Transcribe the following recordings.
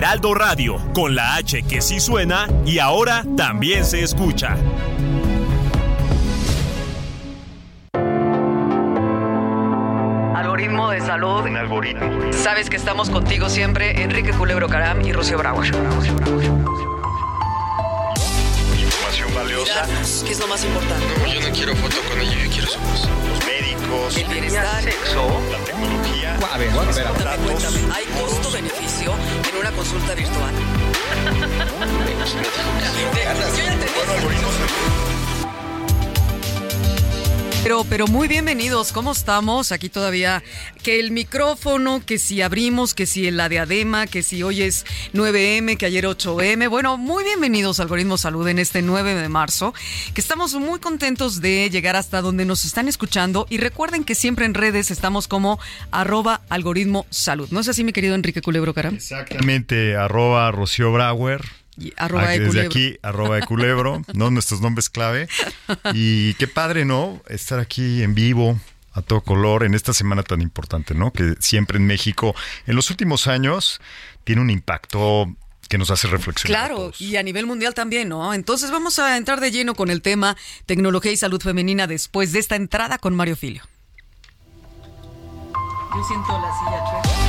Heraldo Radio, con la H que sí suena y ahora también se escucha. Algoritmo de salud. Un algoritmo. Sabes que estamos contigo siempre, Enrique Culebro Caram y Rocío Brauer. Información valiosa. ¿Qué es lo más importante? No, yo no quiero foto con ella, yo quiero su voz. El bienestar. Sexo. La tecnología. A ver, espera. Cuéntame, cuéntame. ¿Hay costo-beneficio en una consulta virtual? Yo ya entendí. Pero, pero muy bienvenidos, ¿cómo estamos? Aquí todavía que el micrófono, que si abrimos, que si la diadema, que si hoy es 9M, que ayer 8M. Bueno, muy bienvenidos Algoritmo Salud en este 9 de marzo, que estamos muy contentos de llegar hasta donde nos están escuchando y recuerden que siempre en redes estamos como arroba algoritmo salud. ¿No es así, mi querido Enrique Culebro Caram? Exactamente, arroba Rocío Brauer. Y arroba Ah, de Desde aquí, arroba de culebro, ¿no? Nuestros nombres clave. Y qué padre, ¿no? Estar aquí en vivo, a todo color, en esta semana tan importante, ¿no? Que siempre en México, en los últimos años, tiene un impacto que nos hace reflexionar. a Claro, todos. y a nivel mundial también, ¿no? Entonces vamos a entrar de lleno con el tema tecnología y salud femenina después de esta entrada con Mario Filio. Yo siento la silla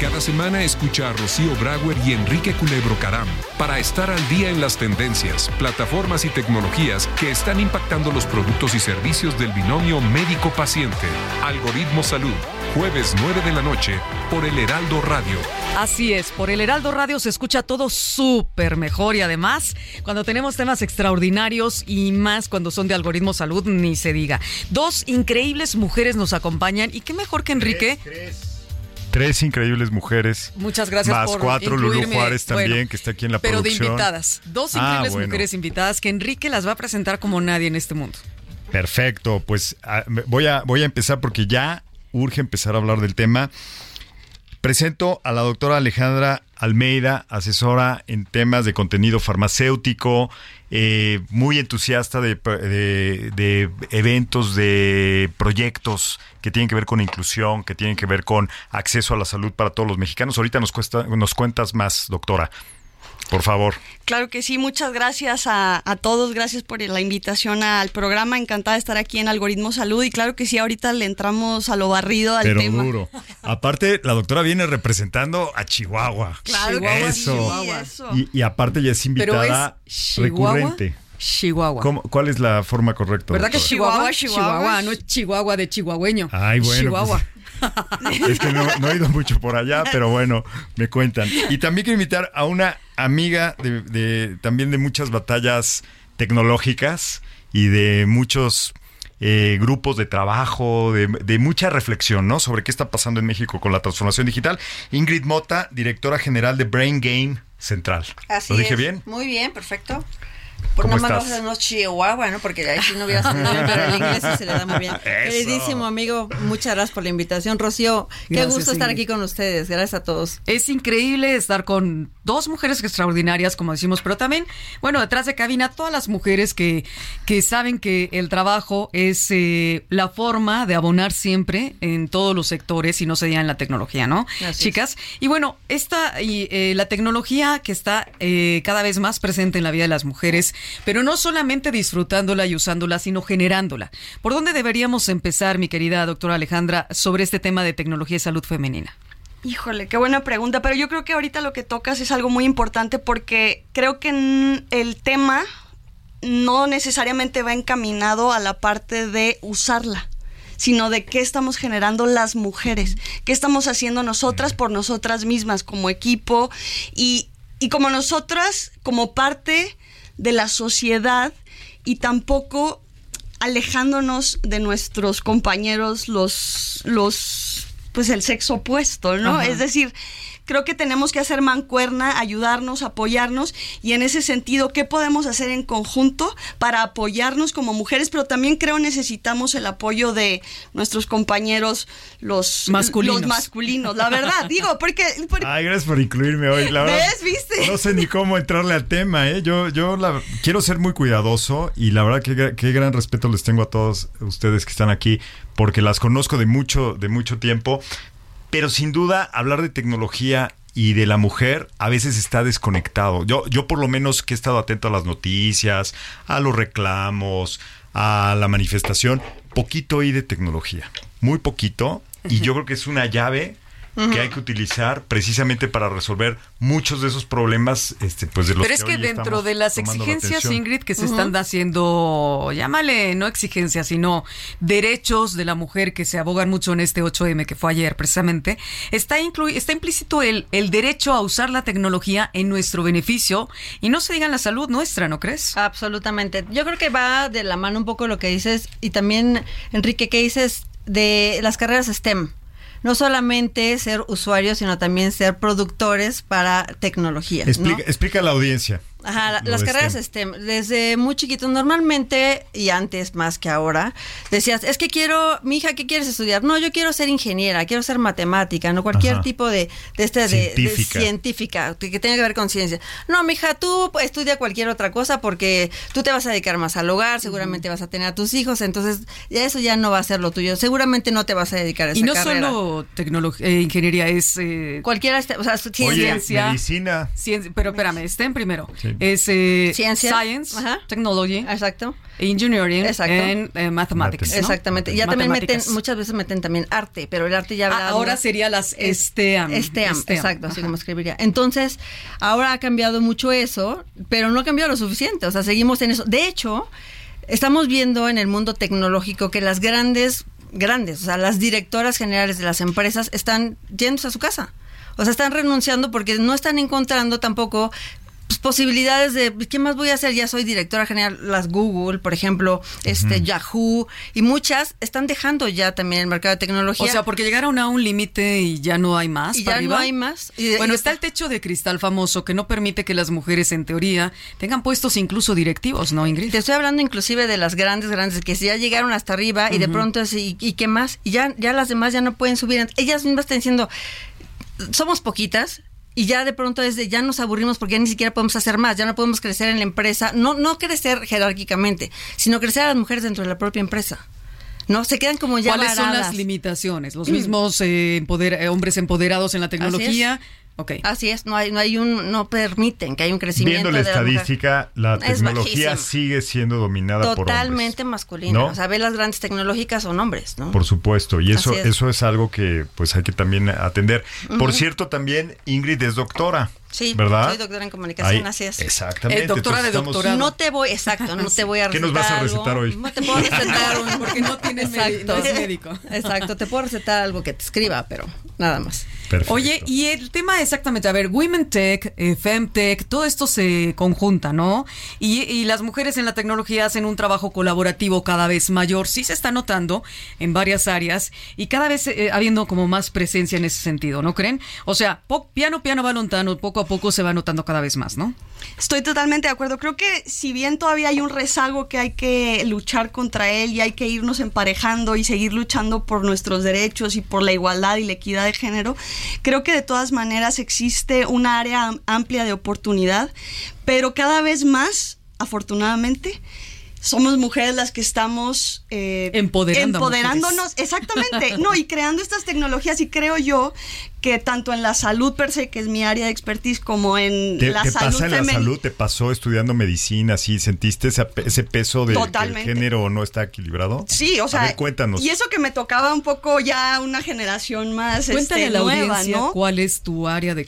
Cada semana escucha a Rocío Brauer y Enrique Culebro Caram para estar al día en las tendencias, plataformas y tecnologías que están impactando los productos y servicios del binomio médico-paciente. Algoritmo Salud, jueves 9 de la noche por el Heraldo Radio. Así es, por el Heraldo Radio se escucha todo súper mejor y además cuando tenemos temas extraordinarios y más cuando son de algoritmo salud, ni se diga. Dos increíbles mujeres nos acompañan y qué mejor que Enrique. Tres increíbles mujeres. Muchas gracias Más por cuatro, Lulú. Juárez también, Bueno, que está aquí en la pero producción. de invitadas. Dos Ah, increíbles bueno. mujeres invitadas que Enrique las va a presentar como nadie en este mundo. Perfecto, pues ah, voy a, voy a empezar porque ya urge empezar a hablar del tema. Presento a la doctora Alejandra Almeida, asesora en temas de contenido farmacéutico, eh, muy entusiasta de, de- de eventos, de proyectos que tienen que ver con inclusión, que tienen que ver con acceso a la salud para todos los mexicanos. Ahorita nos, cuesta, nos cuentas más, doctora. Por favor. Claro que sí, muchas gracias a, a todos, gracias por la invitación al programa, encantada de estar aquí en Algoritmo Salud y claro que sí, ahorita le entramos a lo barrido al Pero tema. duro. Aparte, la doctora viene representando a Chihuahua. Claro Chihuahua, Eso. Y, y aparte ya es Pero invitada es Chihuahua. recurrente. Chihuahua. ¿Cómo- ¿Cuál es la forma correcta? ¿Verdad que doctora? Chihuahua? Chihuahua, Chihuahua, Chihuahua. no es Chihuahua de chihuahueño. Ay, bueno, Chihuahua. Es que no, no he ido mucho por allá, pero bueno, me cuentan. Y también quiero invitar a una amiga de, de- también de muchas batallas tecnológicas y de muchos eh, grupos de trabajo, de, de mucha reflexión, ¿no? Sobre qué está pasando en México con la transformación digital. Ingrid Mota, directora general de Brain Game Central. Así ¿Lo dije es. bien? Muy bien, perfecto. Por ¿Cómo nada más estás? no Chihuahua, ¿no? Porque ahí sí no hubiera salido bien, pero el inglés sí se le da muy bien. Eso. Queridísimo amigo, muchas gracias por la invitación. Rocío, qué Gracias, gusto estar Ingrid. aquí con ustedes. Gracias a todos. Es increíble estar con dos mujeres extraordinarias, como decimos, pero también, bueno, detrás de cabina, todas las mujeres que, que saben que el trabajo es eh, la forma de abonar siempre en todos los sectores y no se diga en la tecnología, ¿no? Así Chicas. Y bueno, esta y eh, la tecnología que está eh, cada vez más presente en la vida de las mujeres, pero no solamente disfrutándola y usándola, sino generándola. ¿Por dónde deberíamos empezar, mi querida doctora Alejandra, sobre este tema de tecnología y salud femenina? Híjole, qué buena pregunta, pero yo creo que ahorita lo que tocas es algo muy importante porque creo que el tema no necesariamente va encaminado a la parte de usarla sino de qué estamos generando las mujeres, qué estamos haciendo nosotras por nosotras mismas como equipo y, y como nosotras, como parte de la sociedad y tampoco alejándonos de nuestros compañeros los los pues el sexo opuesto, ¿no? Ajá. Es decir, creo que tenemos que hacer mancuerna, ayudarnos, apoyarnos y en ese sentido, ¿qué podemos hacer en conjunto para apoyarnos como mujeres? Pero también creo necesitamos el apoyo de nuestros compañeros, los Masculinos. Los masculinos, la verdad, digo, porque... porque- Ay, gracias por incluirme hoy. La verdad, ¿Ves? ¿Viste? No sé ni cómo entrarle al tema, ¿eh? Yo, yo la- quiero ser muy cuidadoso y la verdad que qué gran respeto les tengo a todos ustedes que están aquí porque las conozco de mucho, de mucho tiempo. Pero sin duda, hablar de tecnología y de la mujer a veces está desconectado. Yo, yo por lo menos que he estado atento a las noticias, a los reclamos, a la manifestación, poquito oí de tecnología, muy poquito, y yo creo que es una llave que hay que utilizar precisamente para resolver muchos de esos problemas, este, pues de los Pero es que hoy dentro de las la exigencias. Ingrid, que se están haciendo, llámale, no exigencias, sino derechos de la mujer que se abogan mucho en este 8M que fue ayer precisamente, está, está implícito el, el derecho a usar la tecnología en nuestro beneficio y no se diga en la salud nuestra, ¿no crees? Absolutamente. Yo creo que va de la mano un poco lo que dices y también, Enrique, ¿qué dices de las carreras STEM? No solamente ser usuarios, sino también ser productores para tecnología. ¿no? Explica, explica la audiencia. Ajá, la- lo las carreras STEM. STEM, desde muy chiquitos, normalmente, y antes más que ahora, decías, es que quiero, mi hija, ¿qué quieres estudiar? No, yo quiero ser ingeniera, quiero ser matemática, no cualquier Ajá. tipo de, de este, de- de, Científica. científica, que, tenga que ver con ciencia. No, mi hija, tú estudia cualquier otra cosa porque tú te vas a dedicar más al hogar, seguramente vas a tener a tus hijos, entonces ya eso ya no va a ser lo tuyo, seguramente no te vas a dedicar a esa Y no carrera. solo tecnología, eh, ingeniería, es... eh, Cualquiera, este- o sea, Oye, ciencia. ciencia. medicina. ciencia- pero espérame, estén primero. Sí. Es eh, Ciencia. Science, Ajá. Technology, Exacto. Engineering Exacto. and eh, Mathematics. ¿no? Exactamente. Ya también meten, muchas veces meten también arte, pero el arte ya Ah, ahora sería las STEAM. STEAM, STEAM, exacto, así como escribiría. Entonces, ahora ha cambiado mucho eso, pero no ha cambiado lo suficiente, o sea, seguimos en eso. De hecho, estamos viendo en el mundo tecnológico que las grandes, grandes, o sea, las directoras generales de las empresas están yéndose a su casa. O sea, están renunciando porque no están encontrando tampoco pues, posibilidades de qué más voy a hacer ya soy directora general las Google por ejemplo este Yahoo y muchas están dejando ya también el mercado de tecnología O sea, porque llegaron a un límite y ya no hay más. Y para ya no arriba. hay más. Y bueno, y está el techo de cristal famoso que no permite que las mujeres, en teoría, tengan puestos incluso directivos, ¿no, Ingrid? Te estoy hablando inclusive de las grandes, grandes, que ya llegaron hasta arriba y de pronto es, ¿y, y qué más? Y ya, ya las demás ya no pueden subir. Ellas mismas están diciendo, somos poquitas. Y ya de pronto es de, ya nos aburrimos porque ya ni siquiera podemos hacer más, ya no podemos crecer en la empresa, no, no crecer jerárquicamente, sino crecer a las mujeres dentro de la propia empresa. ¿No? Se quedan como ya ¿Cuáles son las limitaciones? ¿Los mismos eh, empoder- eh, hombres empoderados en la tecnología? Ok. Así es, no hay, no hay un, no permiten que haya un crecimiento Viendo la de la mujer. estadística, la tecnología sigue siendo dominada por Totalmente hombres. masculina. ¿No? O sea, ve las grandes tecnológicas son hombres, ¿no? Por supuesto, y eso es. eso es algo que pues hay que también atender. Por cierto, también Ingrid es doctora. Sí, ¿verdad? soy doctora en comunicación, Ahí- así es. Exactamente. Eh, doctora de estamos- doctorado. No te voy, exacto, no te voy a ¿Qué recetar nos vas a algo. recetar hoy? No te puedo recetar un... Porque no tiene medi- no es médico. Exacto, te puedo recetar algo que te escriba, pero nada más. Perfecto. Oye, y el tema exactamente, a ver, Women Tech, eh, Femtech, todo esto se conjunta, ¿no? Y, y las mujeres en la tecnología hacen un trabajo colaborativo cada vez mayor, sí se está notando en varias áreas y cada vez eh, habiendo como más presencia en ese sentido, ¿no creen? O sea, piano, piano, balontano, poco a poco se va notando cada vez más, ¿no? Estoy totalmente de acuerdo. Creo que si bien todavía hay un rezago que hay que luchar contra él y hay que irnos emparejando y seguir luchando por nuestros derechos y por la igualdad y la equidad de género, creo que de todas maneras existe un área am- amplia de oportunidad, pero cada vez más, afortunadamente, somos mujeres las que estamos eh, Empoderando a empoderándonos, exactamente, no, y creando estas tecnologías y creo yo que tanto en la salud per se, que es mi área de expertise, como en ¿Te, la te salud pasa en la femenina. salud? ¿Te pasó estudiando medicina? ¿Sí? ¿Sentiste ese, pe- ese peso de que el Totalmente. género no está equilibrado? Sí, o A sea, ver, cuéntanos. y eso que me tocaba un poco ya una generación más Cuéntale este, a la nueva, audiencia ¿no? cuál es tu área de,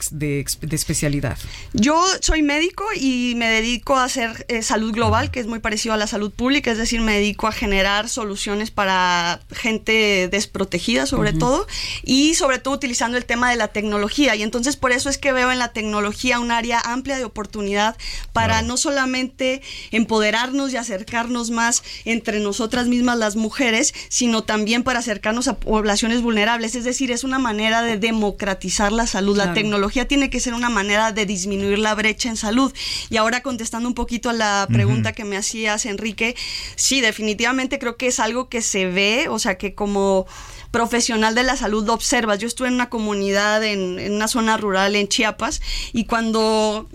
especialidad. Yo soy médico y me dedico a hacer eh, salud global, que es muy parecido a la salud pública, es decir, me dedico a generar soluciones para gente desprotegida sobre todo y sobre todo utilizando el tema de la tecnología y entonces por eso es que veo en la tecnología un área amplia de oportunidad para no solamente empoderarnos y acercarnos más entre nosotras mismas las mujeres, sino también para acercarnos a poblaciones vulnerables. Es decir, es una manera de democratizar la salud. La tecnología tiene que ser una manera de disminuir la brecha en salud. Y ahora contestando un poquito a la pregunta que me hacías, Enrique, sí, definitivamente creo que es algo que se ve, o sea, que como profesional de la salud lo observas. Yo estuve en una comunidad en, en una zona rural en Chiapas y cuando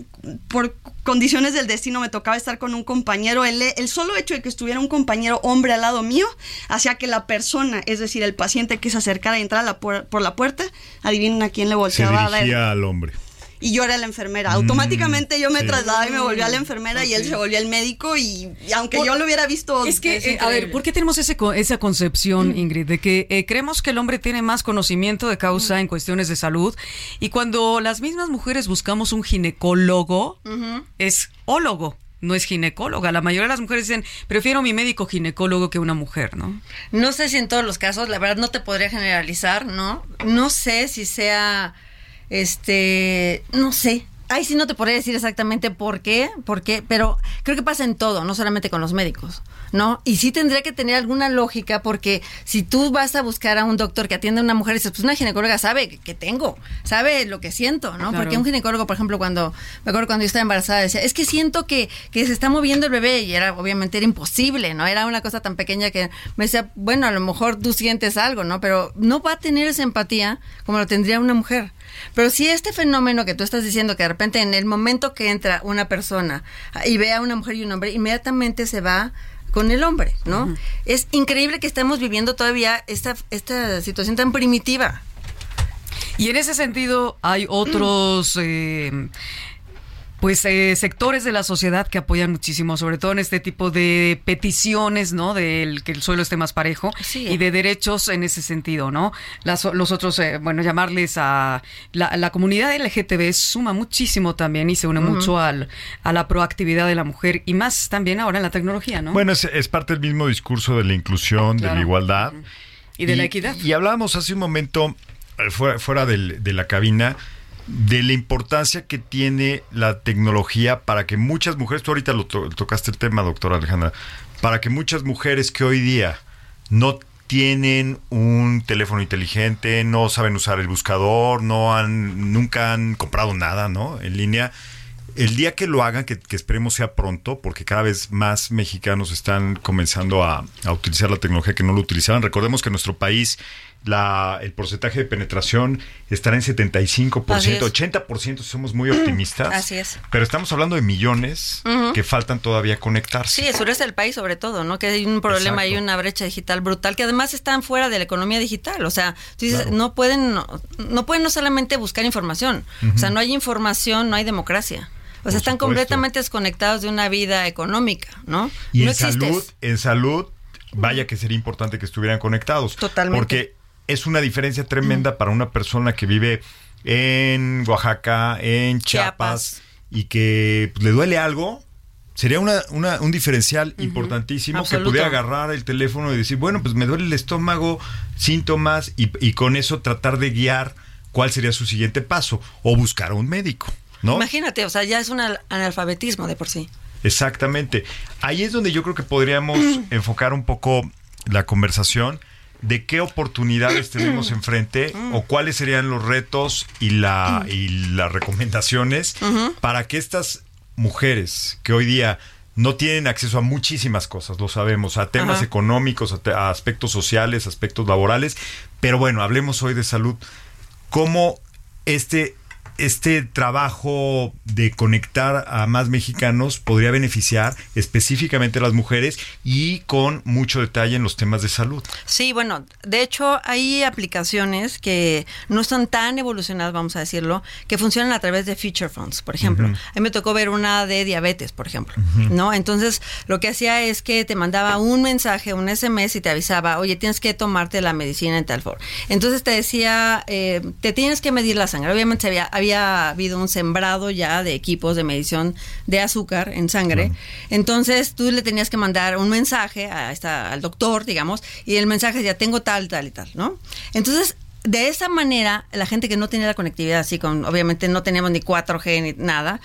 por condiciones del destino me tocaba estar con un compañero, el, el solo hecho de que estuviera un compañero hombre al lado mío hacía que la persona, es decir, el paciente que se acercara y entrara a la puer- por la puerta, adivinen a quién le Se volteaba a ver al hombre. Y yo era la enfermera. Automáticamente yo me sí. trasladaba y me volvía la enfermera y él se volvía el médico y, y aunque yo lo hubiera visto... Es que, es eh, a ver. ¿por qué tenemos ese, esa concepción, Ingrid, de que eh, creemos que el hombre tiene más conocimiento de causa en cuestiones de salud y cuando las mismas mujeres buscamos un ginecólogo, es ólogo, no es ginecóloga. La mayoría de las mujeres dicen, prefiero mi médico ginecólogo que una mujer, ¿no? No sé si en todos los casos, la verdad no te podría generalizar, ¿no? No sé si sea, este, no sé. Ahí sí no te podría decir exactamente por qué, por qué, pero creo que pasa en todo, no solamente con los médicos, ¿no? Y sí tendría que tener alguna lógica porque si tú vas a buscar a un doctor que atiende a una mujer y dices, pues una ginecóloga sabe que, que tengo, sabe lo que siento, ¿no? Claro. Porque un ginecólogo, por ejemplo, cuando, me acuerdo cuando yo estaba embarazada, decía, es que siento que, que se está moviendo el bebé y era, obviamente, era imposible, ¿no? Era una cosa tan pequeña que me decía, bueno, a lo mejor tú sientes algo, ¿no? Pero no va a tener esa empatía como lo tendría una mujer. Pero si este fenómeno que tú estás diciendo, que de repente en el momento que entra una persona y ve a una mujer y un hombre, inmediatamente se va con el hombre, ¿no? Es increíble que estamos viviendo todavía esta, esta situación tan primitiva. Y en ese sentido hay otros eh, pues eh, sectores de la sociedad que apoyan muchísimo, sobre todo en este tipo de peticiones, ¿no? Del que el suelo esté más parejo Sí. y de derechos en ese sentido, ¿no? Las, los otros, eh, bueno, llamarles a la, la comunidad LGTB suma muchísimo también y se une mucho al, a la proactividad de la mujer y más también ahora en la tecnología, ¿no? Bueno, es, es parte del mismo discurso de la inclusión, de la igualdad. y de la equidad. Y hablábamos hace un momento, eh, fuera, fuera del- de la cabina, de la importancia que tiene la tecnología para que muchas mujeres, tú ahorita lo to- tocaste el tema, doctora Alejandra, para que muchas mujeres que hoy día no tienen un teléfono inteligente, no saben usar el buscador, no han, nunca han comprado nada, ¿no? En línea. El día que lo hagan, que, que esperemos sea pronto, porque cada vez más mexicanos están comenzando a, a utilizar la tecnología que no lo utilizaban. Recordemos que nuestro país la, el porcentaje de penetración estará en 75%, Así es. 80% si somos muy optimistas. Así es. Pero estamos hablando de millones que faltan todavía conectarse. Sí, el sureste del país sobre todo, ¿no? Que hay un problema, Exacto. hay una brecha digital brutal, que además están fuera de la economía digital. O sea, tú dices, Claro. no pueden, no, no pueden no solamente buscar información. O sea, no hay información, no hay democracia. O sea, están supuesto. completamente desconectados de una vida económica, ¿no? Y no en salud, en salud, vaya que sería importante que estuvieran conectados. Totalmente. Porque es una diferencia tremenda para una persona que vive en Oaxaca, en Chiapas, Chiapas. y que pues, le duele algo. Sería una, una- un diferencial importantísimo Absoluto. que pudiera agarrar el teléfono y decir, bueno, pues me duele el estómago, síntomas, y, y con eso tratar de guiar cuál sería su siguiente paso, o buscar a un médico, ¿no? Imagínate, o sea, ya es un al- analfabetismo de por sí. Exactamente. Ahí es donde yo creo que podríamos enfocar un poco la conversación de qué oportunidades tenemos enfrente o cuáles serían los retos y, la, y las recomendaciones para que estas mujeres que hoy día no tienen acceso a muchísimas cosas, lo sabemos, a temas económicos, a, te- a aspectos sociales, aspectos laborales, pero bueno, hablemos hoy de salud. ¿Cómo este, este trabajo de conectar a más mexicanos podría beneficiar específicamente a las mujeres y con mucho detalle en los temas de salud? Sí, bueno, de hecho hay aplicaciones que no están tan evolucionadas, vamos a decirlo, que funcionan a través de feature phones, por ejemplo. A mí me tocó ver una de diabetes, por ejemplo, ¿no? Entonces, lo que hacía es que te mandaba un mensaje, un SMS y te avisaba, oye, tienes que tomarte la medicina en tal forma. Entonces te decía, eh, te tienes que medir la sangre. Obviamente había, había habido un sembrado ya de equipos de medición de azúcar en sangre. Entonces tú le tenías que mandar un mensaje a esta, al doctor, digamos, y el mensaje decía, tengo tal, tal y tal, ¿no? Entonces de esa manera, la gente que no tenía la conectividad así, con obviamente no teníamos ni 4G ni nada,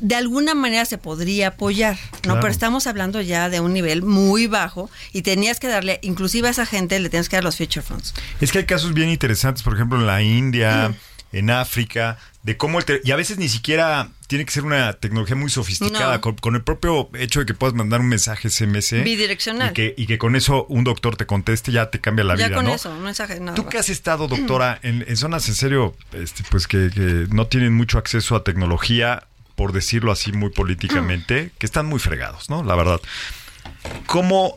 de alguna manera se podría apoyar, ¿no? Claro. Pero estamos hablando ya de un nivel muy bajo y tenías que darle, inclusive a esa gente le tienes que dar los feature phones. Es que hay casos bien interesantes, por ejemplo, en la India, en África, de cómo el y a veces ni siquiera tiene que ser una tecnología muy sofisticada, No. con, con el propio hecho de que puedas mandar un mensaje SMS Bidireccional. y que, y que con eso un doctor te conteste ya te cambia la ya vida, con ¿no? eso, un mensaje, nada Tú que has estado, doctora, en, en zonas en serio, este, pues que, que no tienen mucho acceso a tecnología, por decirlo así muy políticamente, que están muy fregados, ¿no? La verdad. ¿Cómo,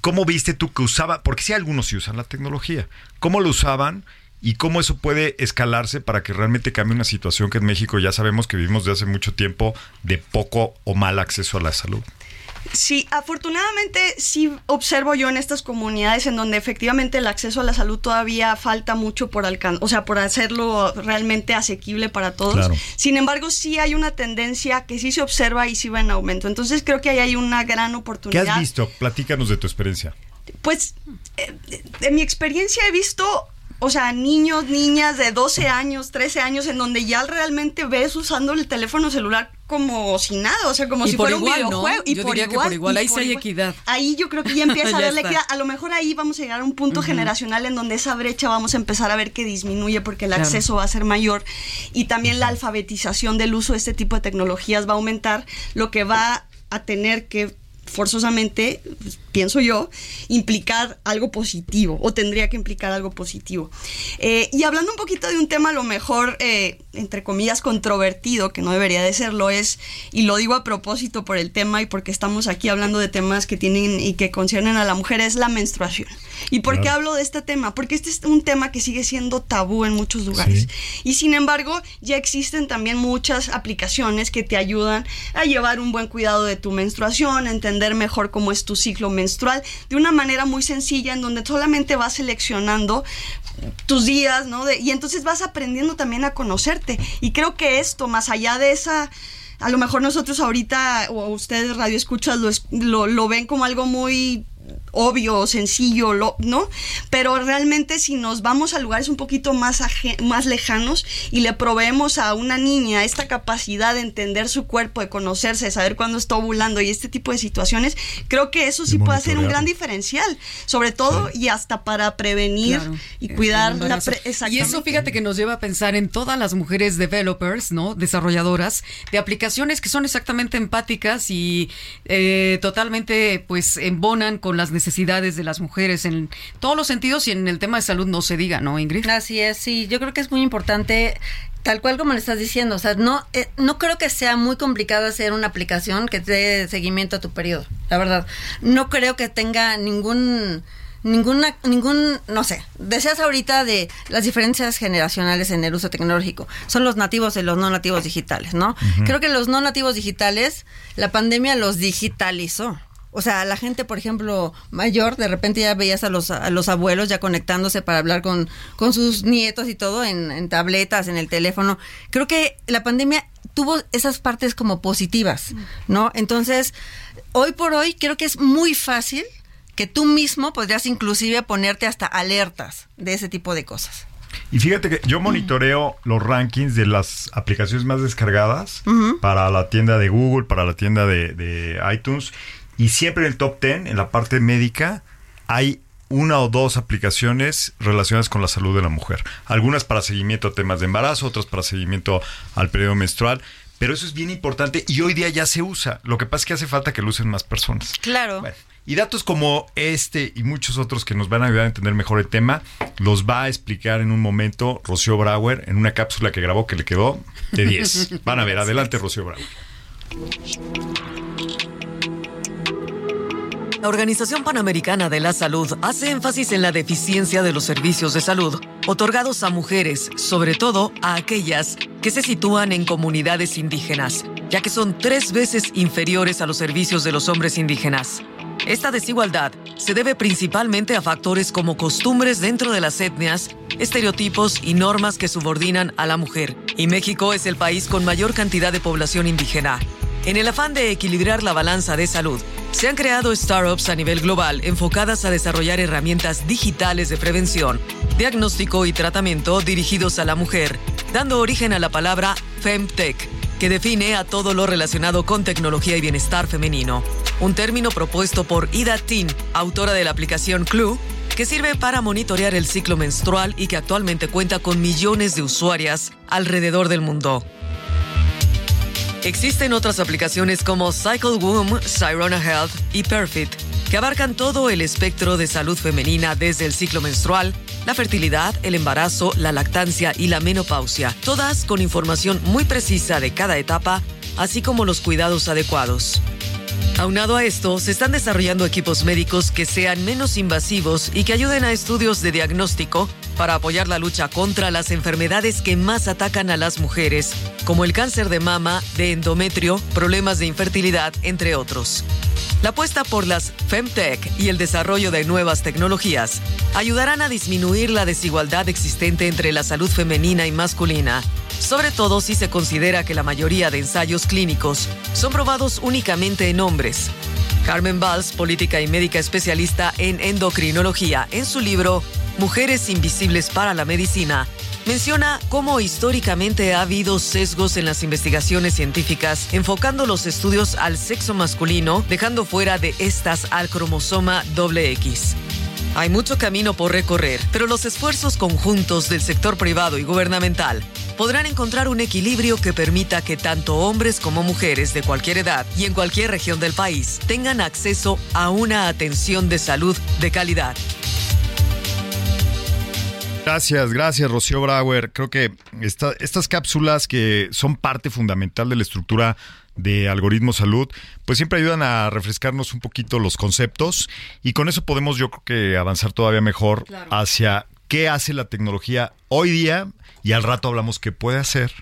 cómo viste tú que usaba? Porque sí algunos sí usan la tecnología. ¿Cómo lo usaban? Y cómo eso puede escalarse para que realmente cambie una situación que en México ya sabemos que vivimos desde hace mucho tiempo de poco o mal acceso a la salud. Sí, afortunadamente sí observo yo en estas comunidades en donde efectivamente el acceso a la salud todavía falta mucho por alcanzar, o sea, por hacerlo realmente asequible para todos. Claro. Sin embargo, sí hay una tendencia que sí se observa y sí va en aumento. Entonces creo que ahí hay una gran ¿Qué oportunidad. has visto? Platícanos de tu experiencia. Pues, eh, en mi experiencia he visto, o sea, niños, niñas de 12 años, 13 años, en donde ya realmente ves usando el teléfono celular como si nada, o sea, como Y si fuera igual, un ¿no? videojuego. Y Yo por diría que igual, por igual, ahí sí hay equidad. Ahí yo creo que ya empieza a Ya haber la está. equidad. A lo mejor ahí vamos a llegar a un punto generacional en donde esa brecha vamos a empezar a ver que disminuye porque el Claro. acceso va a ser mayor y también la alfabetización del uso de este tipo de tecnologías va a aumentar, lo que va a tener que forzosamente, pienso yo, implicar algo positivo o tendría que implicar algo positivo. Eh, y hablando un poquito de un tema lo mejor, eh, entre comillas, controvertido, que no debería de serlo, es, y lo digo a propósito por el tema y porque estamos aquí hablando de temas que tienen y que conciernen a la mujer, es la menstruación. ¿Y por qué hablo de este tema? Porque este es un tema que sigue siendo tabú en muchos lugares. Sí. Y sin embargo, ya existen también muchas aplicaciones que te ayudan a llevar un buen cuidado de tu menstruación, a entender mejor cómo es tu ciclo menstrual, de una manera muy sencilla en donde solamente vas seleccionando tus días, ¿no? De- y entonces vas aprendiendo también a conocerte. Y creo que esto, más allá de esa... A lo mejor nosotros ahorita, o ustedes radio escuchas, lo, es- lo, lo ven como algo muy obvio, sencillo, lo, ¿no? Pero realmente si nos vamos a lugares un poquito más, aje- más lejanos y le proveemos a una niña esta capacidad de entender su cuerpo, de conocerse, de saber cuándo está ovulando y este tipo de situaciones, creo que eso sí puede ser un gran diferencial, sobre todo y hasta para prevenir Claro, y el cuidar la pre- Y eso fíjate que nos lleva a pensar en todas las mujeres developers, ¿no? Desarrolladoras de aplicaciones que son exactamente empáticas y eh, totalmente pues embonan con las necesidades de las mujeres en todos los sentidos y en el tema de salud no se diga, ¿no, Ingrid? Así es, sí, yo creo que es muy importante, tal cual como le estás diciendo, o sea, no, eh, no creo que sea muy complicado hacer una aplicación que te dé seguimiento a tu periodo, la verdad. No creo que tenga ningún ninguna ningún no sé deseas ahorita de las diferencias generacionales en el uso tecnológico son los nativos y los no nativos digitales no creo que los no nativos digitales la pandemia los digitalizó o sea, la gente, por ejemplo, mayor, de repente ya veías a los, a los abuelos ya conectándose para hablar con, con sus nietos y todo en, en tabletas, en el teléfono. Creo que la pandemia tuvo esas partes como positivas, ¿no? Entonces, hoy por hoy creo que es muy fácil que tú mismo podrías inclusive ponerte hasta alertas de ese tipo de cosas. Y fíjate que yo monitoreo los rankings de las aplicaciones más descargadas para la tienda de Google, para la tienda de, de iTunes. Y siempre en el top 10, en la parte médica, hay una o dos aplicaciones relacionadas con la salud de la mujer. Algunas para seguimiento a temas de embarazo, otras para seguimiento al periodo menstrual. Pero eso es bien importante y hoy día ya se usa. Lo que pasa es que hace falta que lo usen más personas. Claro. Bueno, y datos como este y muchos otros que nos van a ayudar a entender mejor el tema, los va a explicar en un momento Rocío Brauer en una cápsula que grabó que le quedó de 10. Van a ver, adelante Rocío Brauer. La Organización Panamericana de la Salud hace énfasis en la deficiencia de los servicios de salud otorgados a mujeres, sobre todo a aquellas que se sitúan en comunidades indígenas, ya que son tres veces inferiores a los servicios de los hombres indígenas. Esta desigualdad se debe principalmente a factores como costumbres dentro de las etnias, estereotipos y normas que subordinan a la mujer. Y México es el país con mayor cantidad de población indígena. En el afán de equilibrar la balanza de salud, se han creado startups a nivel global enfocadas a desarrollar herramientas digitales de prevención diagnóstico y tratamiento dirigidos a la mujer, dando origen a la palabra Femtech, que define a todo lo relacionado con tecnología y bienestar femenino. Un término propuesto por Ida Tin, autora de la aplicación Clue, que sirve para monitorear el ciclo menstrual y que actualmente cuenta con millones de usuarias alrededor del mundo. Existen otras aplicaciones como Cycle Womb, Sirona Health y Perfit, que abarcan todo el espectro de salud femenina desde el ciclo menstrual, la fertilidad, el embarazo, la lactancia y la menopausia, todas con información muy precisa de cada etapa, así como los cuidados adecuados. Aunado a esto, se están desarrollando equipos médicos que sean menos invasivos y que ayuden a estudios de diagnóstico para apoyar la lucha contra las enfermedades que más atacan a las mujeres, como el cáncer de mama, de endometrio, problemas de infertilidad, entre otros. La apuesta por las Femtech y el desarrollo de nuevas tecnologías ayudarán a disminuir la desigualdad existente entre la salud femenina y masculina, sobre todo si se considera que la mayoría de ensayos clínicos son probados únicamente en hombres. Carmen Valls, política y médica especialista en endocrinología, en su libro Mujeres Invisibles para la Medicina, menciona cómo históricamente ha habido sesgos en las investigaciones científicas, enfocando los estudios al sexo masculino, dejando fuera de estas al cromosoma XX. Hay mucho camino por recorrer, pero los esfuerzos conjuntos del sector privado y gubernamental podrán encontrar un equilibrio que permita que tanto hombres como mujeres de cualquier edad y en cualquier región del país tengan acceso a una atención de salud de calidad. Gracias, gracias Rocío Brauer. Creo que esta- estas cápsulas que son parte fundamental de la estructura de Algoritmo Salud, pues siempre ayudan a refrescarnos un poquito los conceptos y con eso podemos yo creo que avanzar todavía mejor hacia qué hace la tecnología hoy día y al rato hablamos qué puede hacer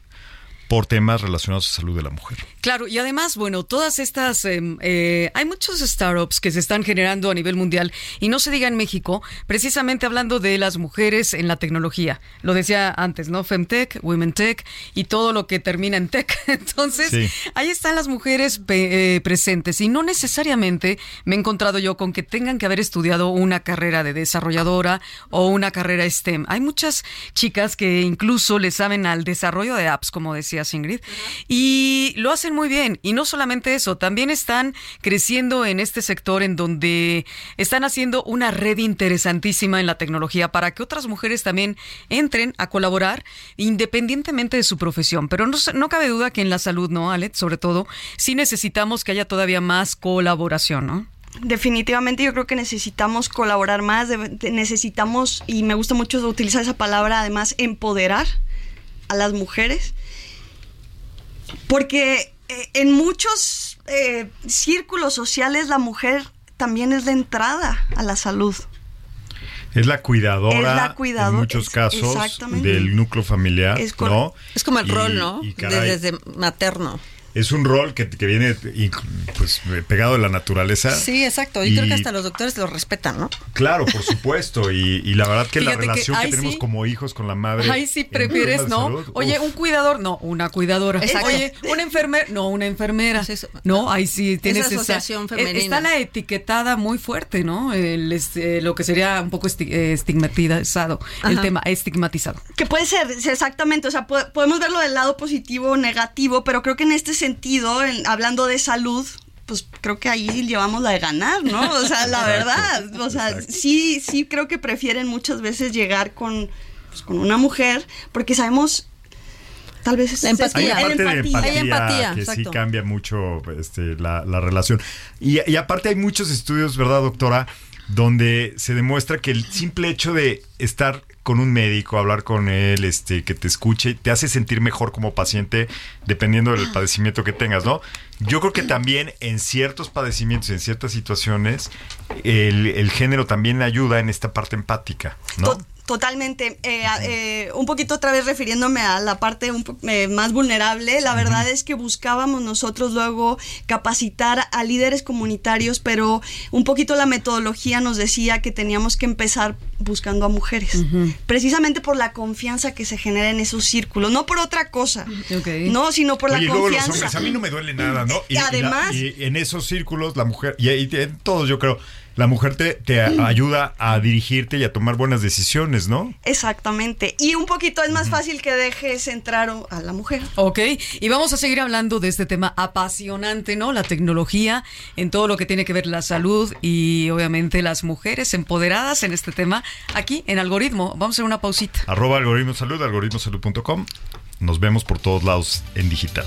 por temas relacionados a salud de la mujer. Claro, y además, bueno, todas estas, em, eh, hay muchos startups que se están generando a nivel mundial y no se diga en México, precisamente hablando de las mujeres en la tecnología. Lo decía antes, ¿no? Femtech, Women Tech y todo lo que termina en tech. Entonces, Sí. ahí están las mujeres eh, presentes y no necesariamente me he encontrado yo con que tengan que haber estudiado una carrera de desarrolladora o una carrera STEM. Hay muchas chicas que incluso le saben al desarrollo de apps, como decía Ingrid, y lo hacen muy bien. Y no solamente eso, también están creciendo en este sector en donde están haciendo una red interesantísima en la tecnología para que otras mujeres también entren a colaborar independientemente de su profesión. Pero no, no cabe duda que en la salud, ¿no, Alex? Sobre todo, sí necesitamos que haya todavía más colaboración, ¿no? Definitivamente yo creo que necesitamos colaborar más, necesitamos, y me gusta mucho utilizar esa palabra, además, empoderar a las mujeres, porque eh, en muchos eh, círculos sociales la mujer también es la entrada a la salud. Es la cuidadora, Es la cuidadora, en muchos casos del núcleo familiar, Es ¿no? Es como el Y- rol, ¿no? caray, desde materno. Es un rol que, que viene y, pues pegado de la naturaleza. Sí, exacto. Yo Y- creo que hasta los doctores lo respetan, ¿no? Claro, por supuesto. Y, y la verdad que Fíjate la que relación que, tenemos sí- como hijos con la madre. Ahí sí prefieres, ¿no? salud, Oye, uf. un cuidador, no, una cuidadora. Exacto. Oye, una enfermera, no, una enfermera. Es eso. No, ahí sí tienes esa- asociación femenina. Está la etiquetada muy fuerte, ¿no? El, este, lo que sería un poco esti- eh, estigmatizado, el tema estigmatizado. Que puede ser, exactamente, o sea, po- podemos verlo del lado positivo o negativo, pero creo que en este sentido, en- hablando de salud, pues creo que ahí llevamos la de ganar, ¿no? O sea, la Exacto, verdad, o sea, exacto. sí, sí creo que prefieren muchas veces llegar con, pues, con una mujer, porque sabemos, tal vez... La empatía. Hay parte de empatía. empatía, Hay empatía, que sí cambia mucho este, la, la relación. Y, y aparte hay muchos estudios, ¿verdad, doctora? Donde se demuestra que el simple hecho de estar con un médico, hablar con él, este, que te escuche, te hace sentir mejor como paciente dependiendo del padecimiento que tengas, ¿no? Yo creo que también en ciertos padecimientos, en ciertas situaciones, el, el género también ayuda en esta parte empática, ¿no? To- Totalmente. Eh, eh, un poquito otra vez refiriéndome a la parte un po- eh, más vulnerable, la verdad es que buscábamos nosotros luego capacitar a líderes comunitarios, pero un poquito la metodología nos decía que teníamos que empezar buscando a mujeres. Precisamente por la confianza que se genera en esos círculos, no por otra cosa. No, sino por Oye, y la luego los confianza. hombres, a mí no me duele nada, ¿no? Y además- y en esos círculos, la mujer, y, y en todos yo creo, la mujer te, te ayuda a dirigirte y a tomar buenas decisiones, ¿no? Exactamente. Y un poquito es más fácil que dejes entrar a la mujer. Ok, y vamos a seguir hablando de este tema apasionante, ¿no? La tecnología en todo lo que tiene que ver la salud y obviamente las mujeres empoderadas en este tema aquí en Algoritmo. Vamos a hacer una pausita. Arroba algoritmo salud, algoritmosalud.com. Nos vemos por todos lados en digital.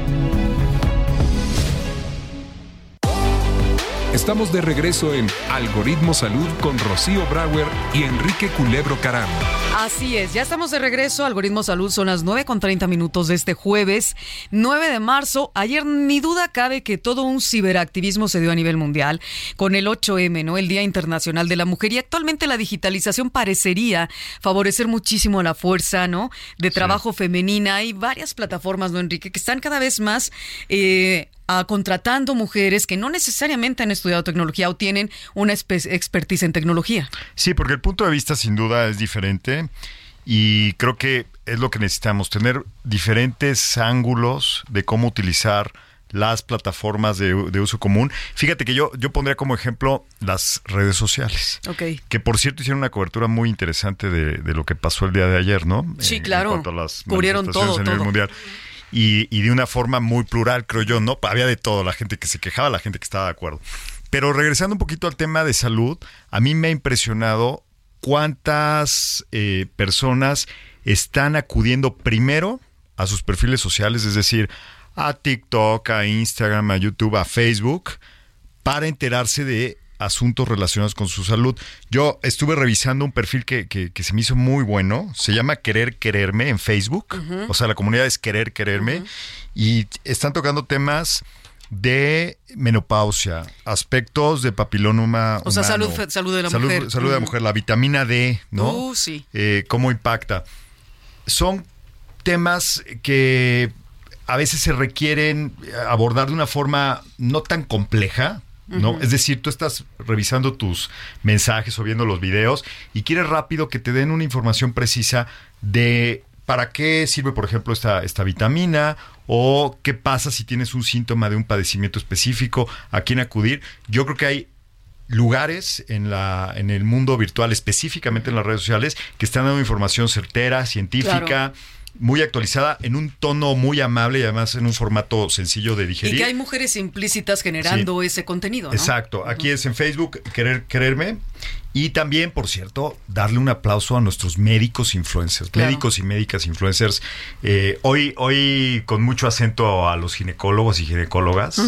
Estamos de regreso en Algoritmo Salud con Rocío Brauer y Enrique Culebro Caram. Así es, ya estamos de regreso. Algoritmo Salud son las 9 con 30 minutos de este jueves, 9 de marzo. Ayer ni duda cabe que todo un ciberactivismo se dio a nivel mundial con el 8M, ¿no? El Día Internacional de la Mujer. Y actualmente la digitalización parecería favorecer muchísimo la fuerza, ¿no? De trabajo femenina. Hay varias plataformas, ¿no, Enrique? Que están cada vez más. eh, a contratando mujeres que no necesariamente han estudiado tecnología o tienen una expertise en tecnología. Sí, porque el punto de vista sin duda es diferente y creo que es lo que necesitamos, tener diferentes ángulos de cómo utilizar las plataformas de, de uso común. Fíjate que yo, yo pondría como ejemplo las redes sociales. Ok. Que por cierto hicieron una cobertura muy interesante de, de lo que pasó el día de ayer, ¿no? Sí, claro. cuanto a las Cubrieron todo, todo. mundial. Y, y de una forma muy plural, creo yo, ¿no? Había de todo, la gente que se quejaba, la gente que estaba de acuerdo. Pero regresando un poquito al tema de salud, a mí me ha impresionado cuántas eh, personas están acudiendo primero a sus perfiles sociales, es decir, a TikTok, a Instagram, a YouTube, a Facebook, para enterarse de asuntos relacionados con su salud. Yo estuve revisando un perfil que, que- que se me hizo muy bueno, se llama Querer Quererme en Facebook, o sea, la comunidad es Querer Quererme, y están tocando temas de menopausia, aspectos de papiloma O sea, salud salud de la Salud- mujer. Salud de la mujer, la vitamina D, ¿no? Uh, sí. Eh, cómo impacta. Son temas que a veces se requieren abordar de una forma no tan compleja, ¿no? Es decir, tú estás revisando tus mensajes o viendo los videos y quieres rápido que te den una información precisa de para qué sirve, por ejemplo, esta, esta vitamina o qué pasa si tienes un síntoma de un padecimiento específico, a quién acudir. Yo creo que hay lugares en la en el mundo virtual, específicamente en las redes sociales, que están dando información certera, científica, Claro. Muy actualizada, en un tono muy amable y además en un formato sencillo de digerir. Y que hay mujeres implícitas generando ese contenido, ¿no? Exacto. Aquí es en Facebook, querer, quererme. Y también, por cierto, darle un aplauso a nuestros médicos influencers, Claro. médicos y médicas influencers. Eh, hoy, hoy con mucho acento a los ginecólogos y ginecólogas.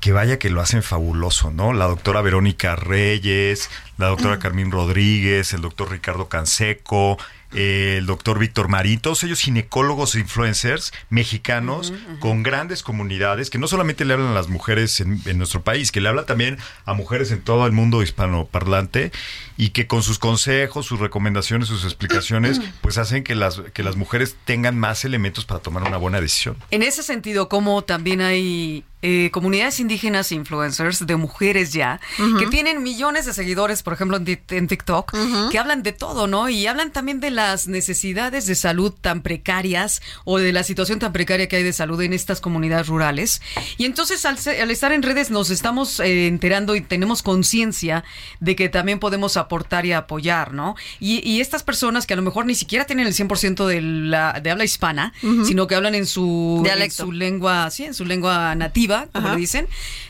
Que vaya que lo hacen fabuloso, ¿no? La doctora Verónica Reyes, la doctora Carmín Rodríguez, el doctor Ricardo Canseco, eh, el doctor Víctor Marín, todos ellos ginecólogos e influencers mexicanos con grandes comunidades que no solamente le hablan a las mujeres en, en nuestro país, que le hablan también a mujeres en todo el mundo hispanoparlante y que con sus consejos, sus recomendaciones, sus explicaciones, pues hacen que las, que las mujeres tengan más elementos para tomar una buena decisión. En ese sentido, como también hay eh, comunidades indígenas influencers de mujeres ya, que tienen millones de seguidores, por ejemplo, en, Tik- en TikTok, que hablan de todo, ¿no? Y hablan también de las necesidades de salud tan precarias o de la situación tan precaria que hay de salud en estas comunidades rurales. Y entonces, al, al estar en redes, nos estamos eh, enterando y tenemos conciencia de que también podemos aportar y apoyar, ¿no? Y, y estas personas que a lo mejor ni siquiera tienen el 100% de, la, de habla hispana, sino que hablan en su, en su lengua, sí, en su lengua nativa, como le dicen,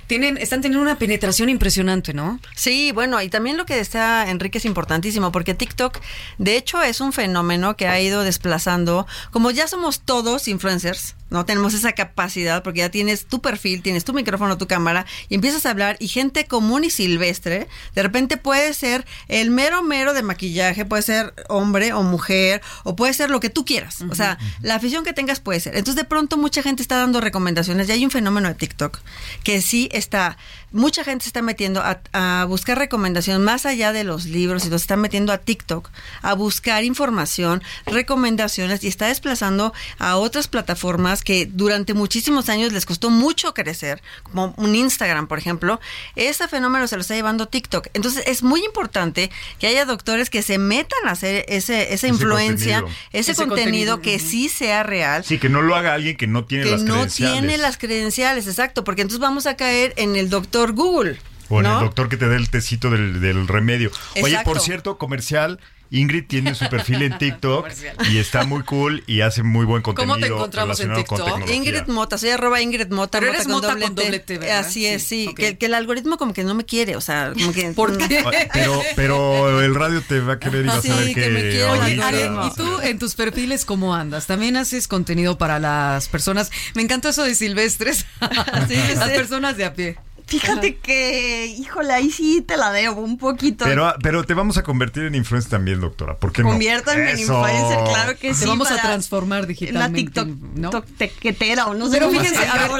tienen, están teniendo una penetración impresionante, ¿no? Sí, bueno, y también lo que está Enrique es importantísimo, porque TikTok, de hecho, es un fenómeno que ha ido desplazando, como ya somos todos influencers, no tenemos esa capacidad, porque ya tienes tu perfil, tienes tu micrófono, tu cámara, y empiezas a hablar, y gente común y silvestre, de repente puede ser el mero mero de maquillaje, puede ser hombre o mujer, o puede ser lo que tú quieras. O sea, la afición que tengas puede ser. Entonces, de pronto, mucha gente está dando recomendaciones, y hay un fenómeno de TikTok que sí está, mucha gente se está metiendo a, a buscar recomendación más allá de los libros y se está metiendo a TikTok a buscar información, recomendaciones y está desplazando a otras plataformas que durante muchísimos años les costó mucho crecer, como un Instagram, por ejemplo. Ese fenómeno se lo está llevando TikTok. Entonces es muy importante que haya doctores que se metan a hacer ese, esa influencia, contenido. ese, Ese contenido, contenido, que sí sea real Sí, que no lo haga alguien que no tiene que las no credenciales. tiene las credenciales, exacto, porque entonces vamos a caer en el doctor Google. O en ¿no? el doctor que te dé el tecito del, del remedio. Oye, por cierto, comercial, Ingrid tiene su perfil en TikTok y está muy cool y hace muy buen ¿Cómo contenido. te encontramos en TikTok? Ingrid Mota, soy arroba Ingrid Mota. Pero eres Mota con doble T, ¿verdad? Así es, Sí, sí. ok. Que, que el algoritmo como que no me quiere, o sea, como que... ¿Por qué? Ah, Pero, pero el radio te va a querer y vas Sí, a ver que me quiere el Oye, algoritmo. ¿y tú en tus perfiles cómo andas? ¿También haces contenido para las personas? Me encantó eso de silvestres. Sí, las sí. personas de a pie. Fíjate que, híjole, ahí sí te la debo un poquito. Pero, pero te vamos a convertir en influencer también, doctora. ¿Por qué no? Conviértanme en influencer, claro que sí. Te vamos a transformar Una digitalmente, TikTok ¿no? o no sé Pero fíjense, a ver,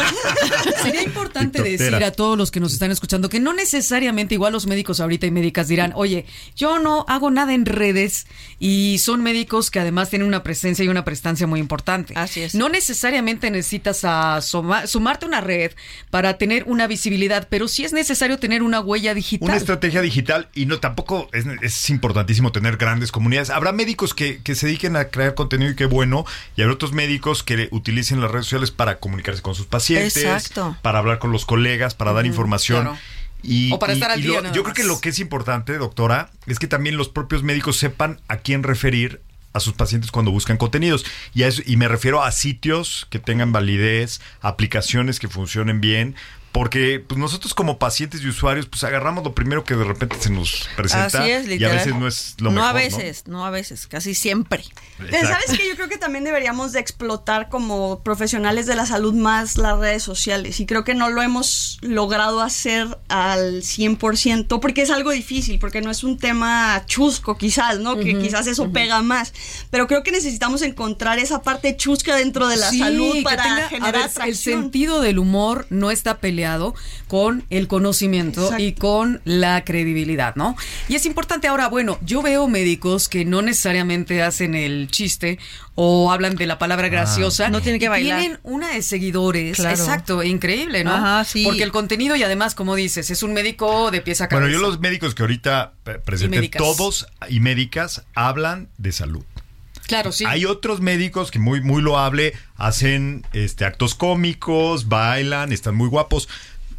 sería importante decir a todos los que nos están escuchando que no necesariamente igual los médicos ahorita y médicas dirán, oye, yo no hago nada en redes y son médicos que además tienen una presencia y una prestancia muy importante. Así es. No necesariamente necesitas a suma- sumarte a una red para tener una visibilidad, pero sí es necesario tener una huella digital. Una estrategia digital y no tampoco es, es importantísimo tener grandes comunidades. Habrá médicos que, que se dediquen a crear contenido y qué bueno, y habrá otros médicos que utilicen las redes sociales para comunicarse con sus pacientes, Exacto. para hablar con los colegas, para dar información. claro. Y, O para y- estar al día lo- yo creo que lo que es importante, doctora, es que también los propios médicos sepan a quién referir a sus pacientes cuando buscan contenidos. Y, a eso, y me refiero a sitios que tengan validez, aplicaciones que funcionen bien. Porque pues nosotros como pacientes y usuarios pues agarramos lo primero que de repente se nos presenta Así es, y a veces no es lo no mejor. a veces, ¿no? a veces, casi siempre. Pero Exacto. sabes que yo creo que también deberíamos de explotar como profesionales de la salud más las redes sociales y creo que no lo hemos logrado hacer al 100% porque es algo difícil, porque no es un tema chusco quizás, ¿no? Que quizás eso pega más, pero creo que necesitamos encontrar esa parte chusca dentro de la Sí, salud que para tenga- a generar ver, el sentido del humor no está peleado con el conocimiento Exacto. y con la credibilidad, ¿no? Y es importante ahora, bueno, yo veo médicos que no necesariamente hacen el chiste o hablan de la palabra graciosa. No tienen que bailar. Tienen una de seguidores, Claro. exacto, increíble, ¿no? Ajá, sí. Porque el contenido y además, como dices, es un médico de pies a cabeza. Bueno, yo los médicos que ahorita presenté, todos y médicas hablan de salud. Claro, sí. Hay otros médicos que muy, muy loable, hacen este, actos cómicos, bailan, están muy guapos.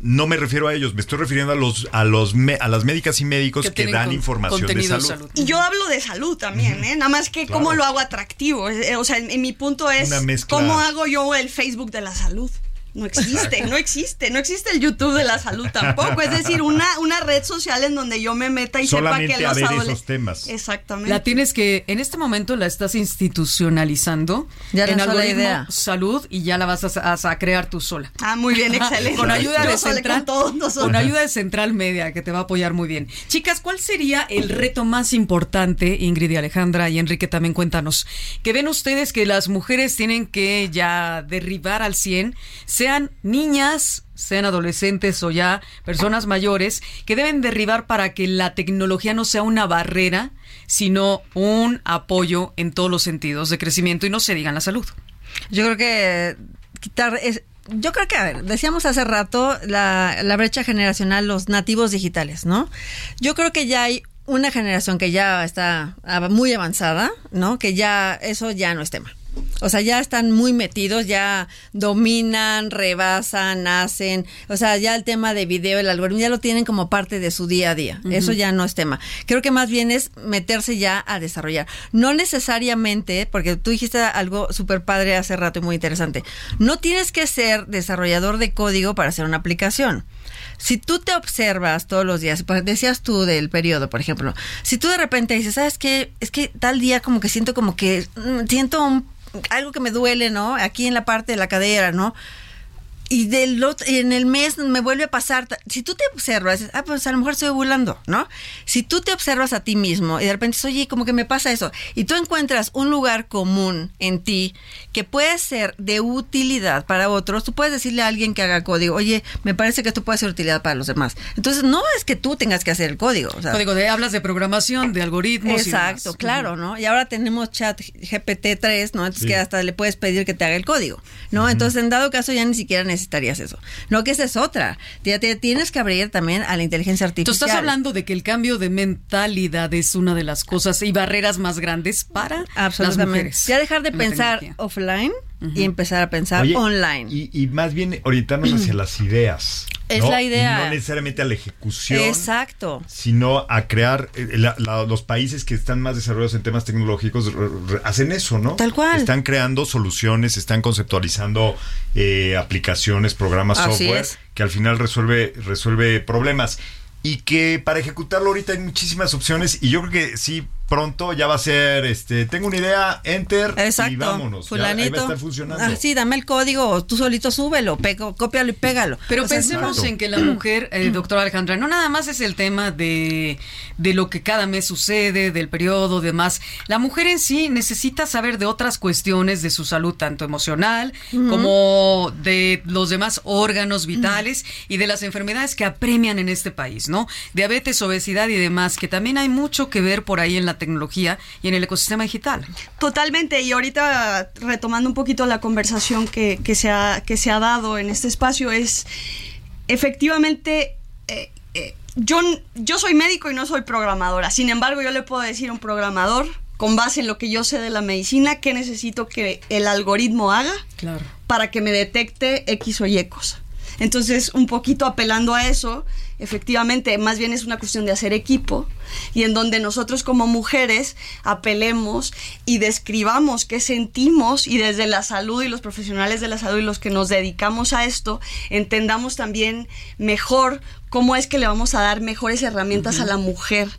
no me refiero a ellos, me estoy refiriendo a los a los me- a las médicas y médicos Que dan con- información de salud. de salud. Y yo hablo de salud también, ¿eh? Nada más que Claro. cómo lo hago atractivo. Eh, O sea, en, en mi punto es cómo hago yo el Facebook de la salud. No existe, no existe, no existe el YouTube de la salud tampoco. Es decir, una, una red social en donde yo me meta y Solamente sepa que a los ver adoles- esos temas. Exactamente. La tienes que, en este momento la estás institucionalizando Ya en la algoritmo idea. salud y ya la vas a, a- a crear tú sola. Ah, muy bien, excelente. con ayuda de Central, con todos nosotros. con ayuda de Central Media que te va a apoyar muy bien. Chicas, ¿cuál sería el reto más importante, Ingrid y Alejandra y Enrique también cuéntanos, que ven ustedes que las mujeres tienen que ya derribar al 100, sean niñas, sean adolescentes o ya personas mayores, que deben derribar para que la tecnología no sea una barrera, sino un apoyo en todos los sentidos de crecimiento y no se digan la salud? Yo creo que quitar es, yo creo que, a ver, decíamos hace rato la, la brecha generacional, los nativos digitales, ¿no? Yo creo que ya hay una generación que ya está muy avanzada, ¿no? Que ya eso ya no es tema. O sea, ya están muy metidos, ya dominan, rebasan, hacen, o sea, ya el tema de video, el algoritmo, ya lo tienen como parte de su día a día. Eso ya no es tema. Creo que más bien es meterse ya a desarrollar. No necesariamente, porque tú dijiste algo súper padre hace rato y muy interesante, no tienes que ser desarrollador de código para hacer una aplicación. Si tú te observas todos los días, pues decías tú del periodo, por ejemplo, si tú de repente dices, ¿sabes qué? Es que tal día como que siento como que mm, siento un- algo que me duele, ¿no? Aquí en la parte de la cadera, ¿no? Y del otro- y en el mes me vuelve a pasar. Si tú te observas, dices, ah, pues a lo mejor estoy ovulando, ¿no? Si tú te observas a ti mismo y de repente dices, oye, como que me pasa eso, y tú encuentras un lugar común en ti que puede ser de utilidad para otros, tú puedes decirle a alguien que haga código, oye, me parece que esto puede ser utilidad para los demás. Entonces, no es que tú tengas que hacer el código. o sea, Código de hablas de programación, de algoritmos. y Exacto, demás. claro, ¿no? Y ahora tenemos chat GPT-3, ¿no? Entonces Sí. que hasta le puedes pedir que te haga el código, ¿no? Entonces, en dado caso, ya ni siquiera necesitarías eso. No, que esa es otra. Ya te tienes que abrir también a la inteligencia Tú artificial. estás hablando de que el cambio de mentalidad es una de las cosas y barreras más grandes para las Absolutamente. mujeres. Ya dejar de pensar tecnología. offline y empezar a pensar Oye, online. Y, y más bien orientarnos hacia las ideas. Es ¿no? la idea. No necesariamente a la ejecución. Exacto. sino a crear eh, la- la- los países que están más desarrollados en temas tecnológicos re- re- hacen eso, ¿no? Tal cual. Están creando soluciones, están conceptualizando eh, aplicaciones, programas, Así software es. que al final resuelve resuelve problemas y que para ejecutarlo ahorita hay muchísimas opciones y yo creo que sí pronto ya va a ser este tengo una idea enter Exacto. y vámonos ya, ahí va a Fulanito. estar funcionando Ah, sí, dame el código, o tú solito súbelo, pego, cópialo y pégalo. Pero O pensemos en que la mujer, eh, doctora Alejandra, no nada más es el tema de, de lo que cada mes sucede, del periodo, demás. La mujer en sí necesita saber de otras cuestiones de su salud, tanto emocional como de los demás órganos vitales y de las enfermedades que apremian en este país, ¿no? Diabetes, obesidad y demás, que también hay mucho que ver por ahí en la tecnología y en el ecosistema digital. Totalmente, y ahorita retomando un poquito la conversación que, que se, ha, que se ha dado en este espacio, es efectivamente, eh, eh, yo, yo soy médico y no soy programadora, sin embargo yo le puedo decir a un programador, con base en lo que yo sé de la medicina, qué necesito que el algoritmo haga Claro. para que me detecte X o Y cosa. Entonces, un poquito apelando a eso, efectivamente, más bien es una cuestión de hacer equipo y en donde nosotros como mujeres apelemos y describamos qué sentimos y desde la salud y los profesionales de la salud y los que nos dedicamos a esto, entendamos también mejor cómo es que le vamos a dar mejores herramientas a la mujer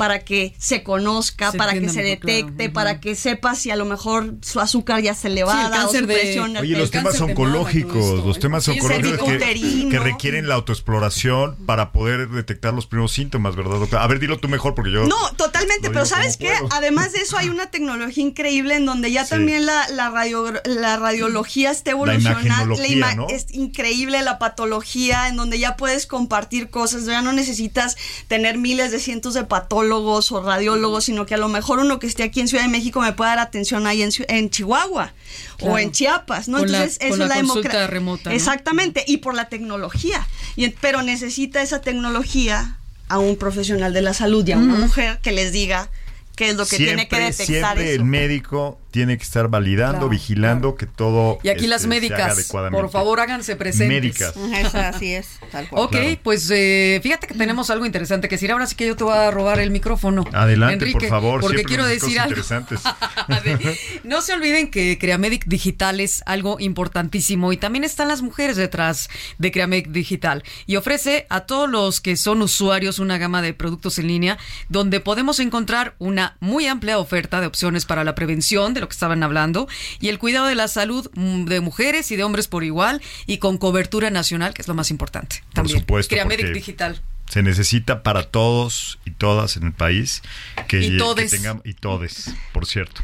para que se conozca, Se para que se claro. detecte, para que sepa si a lo mejor su azúcar ya está elevada cáncer o su de- presión Oye, los temas oncológicos, esto, los temas Sí, oncológicos que, requieren la autoexploración para poder detectar los primeros síntomas, ¿verdad, doctora? A ver, dilo tú mejor porque yo... No, totalmente, pero ¿sabes qué? puedo. Además de eso hay una tecnología increíble en donde ya Sí. también la, la, radio, la radiología está evolucionando. ¿no? Es increíble la patología en donde ya puedes compartir cosas, ya no necesitas tener miles de cientos de patólogos o radiólogos, sino que a lo mejor uno que esté aquí en Ciudad de México me puede dar atención ahí en, en Chihuahua o en Chiapas, ¿no? Con la- Entonces, con eso la es la consulta democra- remota, ¿no? Exactamente, y por la tecnología. Y, pero necesita esa tecnología a un profesional de la salud y a una mujer que les diga qué es lo que tiene que detectar siempre eso. el médico tiene que estar validando, Claro, vigilando que todo Y aquí este, las haga médicas, por favor, háganse presentes. Médicas. Así es, tal cual. Ok, Claro. pues eh, fíjate que tenemos algo interesante que decir. Ahora sí que yo te voy a robar el micrófono. Adelante, Enrique, por favor. Porque quiero decir algo. interesantes. No se olviden que Creamedic Digital es algo importantísimo y también están las mujeres detrás de Creamedic Digital y ofrece a todos los que son usuarios una gama de productos en línea donde podemos encontrar una muy amplia oferta de opciones para la prevención de lo que estaban hablando y el cuidado de la salud mm, de mujeres y de hombres por igual y con cobertura nacional, que es lo más importante. Por También. supuesto, Creamedic porque- Digital. Se necesita para todos y todas en el país que, Y que todes. tengamos y todes, por cierto.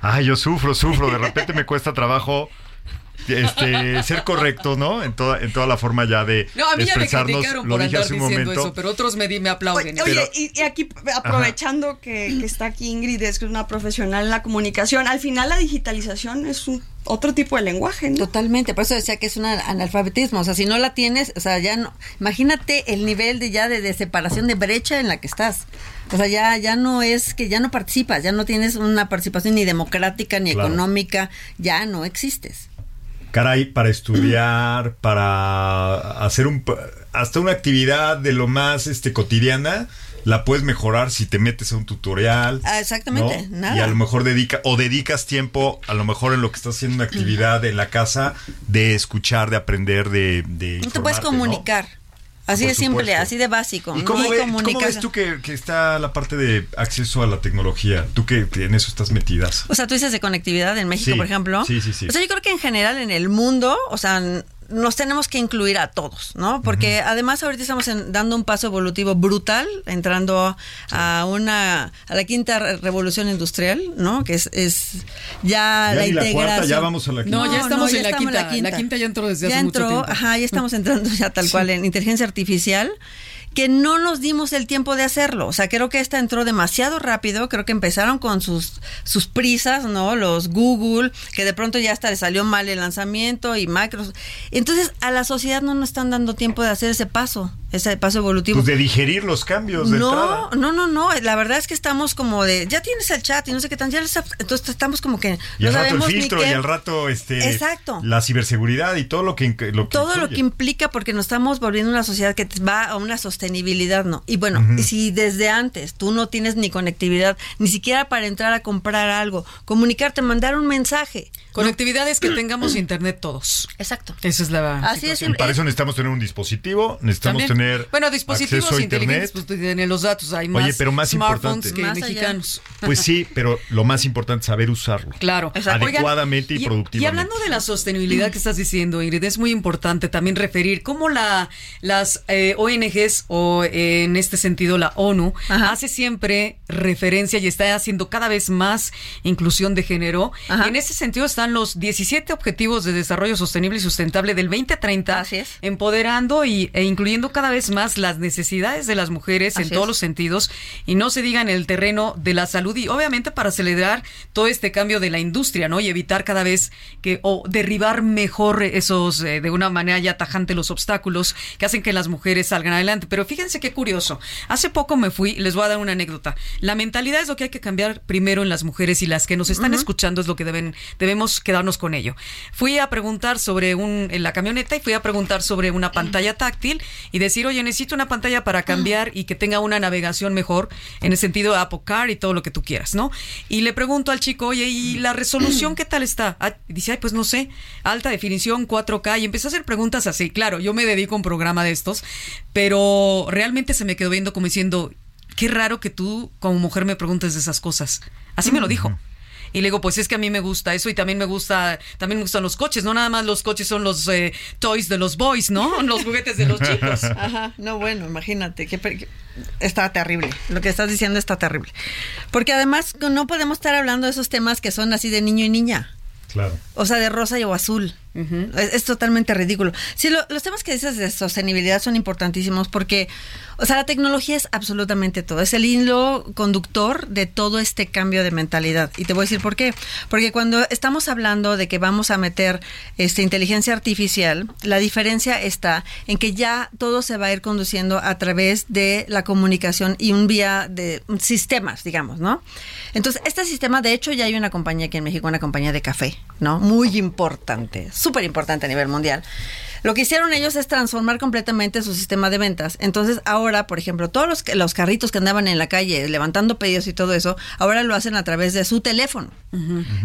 Ay, yo sufro, sufro. De repente me cuesta trabajo este ser correcto, ¿no? En toda en toda la forma ya de No, a mí ya me expresarnos. criticaron Lo por dije andar hace un diciendo momento. eso, pero otros me, di- me aplauden. Oye, Pero- y, y aquí aprovechando que, que está aquí Ingrid, es que es una profesional en la comunicación, al final la digitalización es un otro tipo de lenguaje, ¿no? Totalmente, por eso decía que es un analfabetismo, o sea, si no la tienes, o sea, ya no, imagínate el nivel de ya de, de separación de brecha en la que estás. O sea, ya ya no es que ya no participas, ya no tienes una participación ni democrática ni Claro. económica, ya no existes. Caray, para estudiar, para hacer un hasta una actividad de lo más este cotidiana, la puedes mejorar si te metes a un tutorial. Ah, exactamente, ¿no? nada. Y a lo mejor dedica o dedicas tiempo, a lo mejor en lo que estás haciendo una actividad en la casa, de escuchar, de aprender, de, de te puedes ¿no? Así de simple, así de básico. ¿Y cómo, Ni ve- cómo ves tú que, que está la parte de acceso a la tecnología? Tú que, que en eso estás metidas. O sea, tú dices de conectividad en México, Sí, por ejemplo. sí, sí, sí. O sea, yo creo que en general en el mundo, o sea, nos tenemos que incluir a todos, ¿no? Porque además ahorita estamos en- dando un paso evolutivo brutal, entrando a una a la quinta re- revolución industrial, ¿no? Que es, es ya, Ya la ni la integración. cuarta, ya vamos a la quinta. No, ya estamos en la estamos quinta. La quinta ya entró desde ya hace mucho entró, tiempo. Ajá, ya estamos entrando ya tal cual en inteligencia artificial que no nos dimos el tiempo de hacerlo. O sea, creo que esta entró demasiado rápido, creo que empezaron con sus, sus prisas, ¿no? Los Google, que de pronto ya hasta le salió mal el lanzamiento y Microsoft. Entonces, a la sociedad no nos están dando tiempo de hacer ese paso, ese paso evolutivo. Pues de digerir los cambios de No, entrada. no, no, no. La verdad es que estamos como de, ya tienes el chat y no sé qué tan, ya les- entonces estamos como que Y no al rato el sabemos ni filtro qué. y al rato este Exacto. la ciberseguridad y todo lo que lo que todo lo que implica porque nos estamos volviendo una sociedad que va a una sostenibilidad, ¿no? Y bueno, si desde antes tú no tienes ni conectividad, ni siquiera para entrar a comprar algo, comunicarte, mandar un mensaje. Conectividad es que tengamos internet todos. Exacto. Esa es la Así es. Y para eso necesitamos tener un dispositivo, necesitamos También. tener bueno, dispositivos acceso a inteligentes, internet. pues tienen los datos, hay más Oye, pero más smartphones importante. que Más allá. mexicanos. Pues sí, pero lo más importante es saber usarlo. Claro. Adecuadamente y, y, productivamente. Y hablando de la sostenibilidad que estás diciendo, Ingrid, es muy importante también referir cómo la, las eh, ONGs o eh, en este sentido la ONU Ajá. hace siempre referencia y está haciendo cada vez más inclusión de género. Ajá. En ese sentido están los 17 Objetivos de Desarrollo Sostenible y Sustentable del 2030, Así es. empoderando y, e incluyendo cada vez más las necesidades de las mujeres en todos es. los sentidos y no se diga en el terreno de la salud y obviamente para acelerar todo este cambio de la industria, ¿no? Y evitar cada vez que o derribar mejor esos eh, de una manera ya tajante los obstáculos que hacen que las mujeres salgan adelante. Pero fíjense qué curioso. Hace poco me fui, les voy a dar una anécdota. La mentalidad es lo que hay que cambiar primero en las mujeres y las que nos están escuchando es lo que deben debemos quedarnos con ello. Fui a preguntar sobre un en la camioneta y fui a preguntar sobre una pantalla táctil y decir, "Oye, necesito una pantalla para cambiar y que tenga una navegación mejor en el sentido de Apple Car y todo lo que tú quieras, ¿no?" Y le pregunto al chico, "Oye, ¿y la resolución qué tal está?" Ah, y dice, "Ay, pues no sé, alta definición 4K." Y empecé a hacer preguntas así. Claro, yo me dedico a un programa de estos, pero realmente se me quedó viendo como diciendo, "Qué raro que tú como mujer me preguntes de esas cosas." Así me lo dijo. Y le digo, pues es que a mí me gusta eso y también me gusta, también me gustan los coches, no nada más los coches son los eh, toys de los boys, ¿no? Los juguetes de los chicos. Ajá, no, bueno, imagínate, que, que- está terrible. Lo que estás diciendo está terrible. Porque además no podemos estar hablando de esos temas que son así de niño y niña. Claro. O sea, de rosa y o azul. Es, es totalmente ridículo. Sí, lo- los temas que dices de sostenibilidad son importantísimos porque, o sea, la tecnología es absolutamente todo. Es el hilo conductor de todo este cambio de mentalidad. Y te voy a decir por qué. Porque cuando estamos hablando de que vamos a meter este, inteligencia artificial, la diferencia está en que ya todo se va a ir conduciendo a través de la comunicación y un vía de sistemas, digamos, ¿no? Entonces, este sistema, de hecho, ya hay una compañía aquí en México, una compañía de café, ¿no? Muy importante, súper importante a nivel mundial. Lo que hicieron ellos es transformar completamente su sistema de ventas. Entonces, ahora, por ejemplo, todos los, que- los carritos que andaban en la calle levantando pedidos y todo eso, ahora lo hacen a través de su teléfono.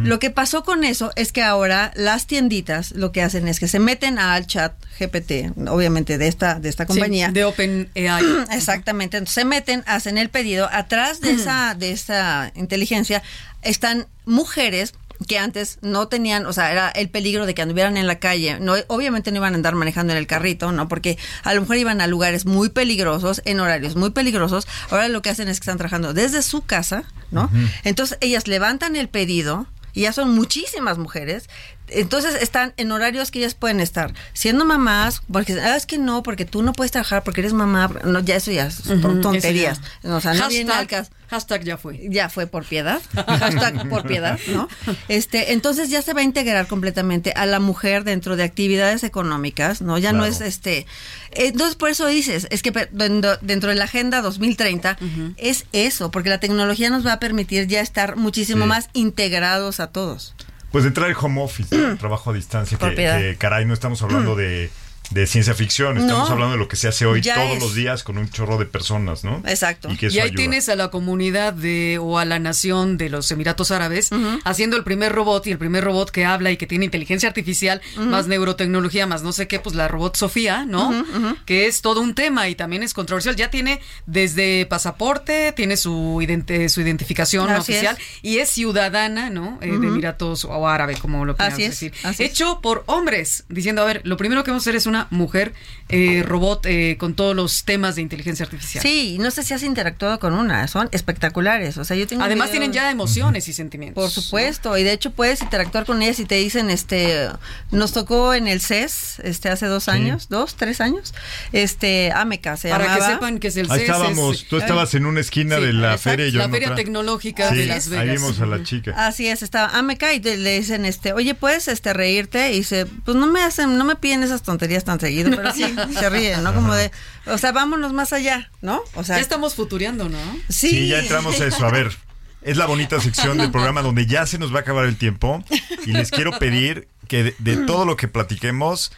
Lo que pasó con eso es que ahora las tienditas lo que hacen es que se meten al chat GPT, obviamente de esta, de esta Sí, compañía. de OpenAI. Exactamente. Entonces se meten, hacen el pedido. Atrás de esa, de esa inteligencia están mujeres que antes no tenían, o sea, era el peligro de que anduvieran en la calle. No, obviamente no iban a andar manejando en el carrito, ¿no? Porque a lo mejor iban a lugares muy peligrosos, en horarios muy peligrosos. Ahora lo que hacen es que están trabajando desde su casa, ¿no? Entonces ellas levantan el pedido y ya son muchísimas mujeres. Entonces están en horarios que ellas pueden estar siendo mamás, porque ah, es que no, porque tú no puedes trabajar porque eres mamá. No, ya eso ya son tonterías. ya. O sea, no Hashtag-. Hashtag ya fue. Ya fue por piedad. Hashtag por piedad, ¿no? Este, entonces ya se va a integrar completamente a la mujer dentro de actividades económicas, ¿no? Ya no es este. Entonces, por eso dices, es que dentro, de la Agenda 2030 es eso, porque la tecnología nos va a permitir ya estar muchísimo Sí. más integrados a todos. Pues de entrar el home office, trabajo a distancia, que, caray, no estamos hablando de, de ciencia ficción, estamos No. hablando de lo que se hace hoy todos es. los días con un chorro de personas, ¿no? Exacto. Y que eso Y ahí ayuda. tienes a la comunidad de o a la nación de los Emiratos Árabes haciendo el primer robot y el primer robot que habla y que tiene inteligencia artificial, más neurotecnología, más no sé qué, pues la robot Sofía, ¿no? Que es todo un tema y también es controversial. Ya tiene desde pasaporte, tiene su, idente- su identificación Así oficial es. y es ciudadana, ¿no? Eh, De Emiratos o árabe, como lo quieras decir. así es. Hecho por hombres, diciendo, a ver, lo primero que vamos a hacer es una mujer eh, robot eh, con todos los temas de inteligencia artificial. Sí, no sé si has interactuado con una, son espectaculares. O sea, yo tengo Además tienen ya emociones y sentimientos. Por supuesto, y de hecho puedes interactuar con ellas y te dicen, este, nos tocó en el CES, este, hace dos años, dos, tres años, este, Ameca se Para llamaba. que sepan que es el Ahí CES, estábamos, es- tú estabas en una esquina Sí, de la exacto. feria y yo la en Feria otra. Tecnológica Sí, de Las Vegas. ahí vimos a la chica. Así es, estaba Ameca y te- le dicen, este, oye, puedes, este, reírte y dice, pues no me hacen, no me piden esas tonterías tan seguido, pero sí, se ríen, ¿no? Como de, o sea, vámonos más allá, ¿no? O sea, Ya estamos futureando, ¿no? sí, Sí, ya entramos a eso. A ver, es la bonita sección del programa donde ya se nos va a acabar el tiempo y les quiero pedir que de, de todo lo que platiquemos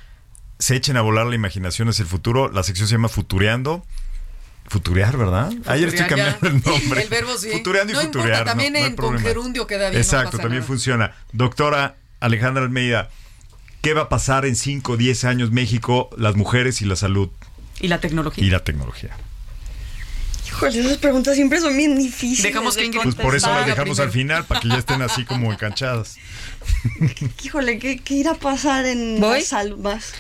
se echen a volar la imaginación hacia el futuro. La sección se llama Futureando. Futurear, ¿verdad? Ayer estoy cambiando ya. el nombre. El verbo sí. Futureando y No futurear. no- también no hay en- con gerundio queda bien, no Exacto, también nada. funciona. Doctora Alejandra Almeida, ¿qué va a pasar en 5 o 10 años México, las mujeres y la salud Y la tecnología. y la tecnología? Híjole, esas preguntas siempre son bien difíciles. Dejamos que Pues por eso las dejamos al final, para que ya estén así como enganchadas. Híjole, ¿qué, qué irá a pasar en ¿Voy? la salud más?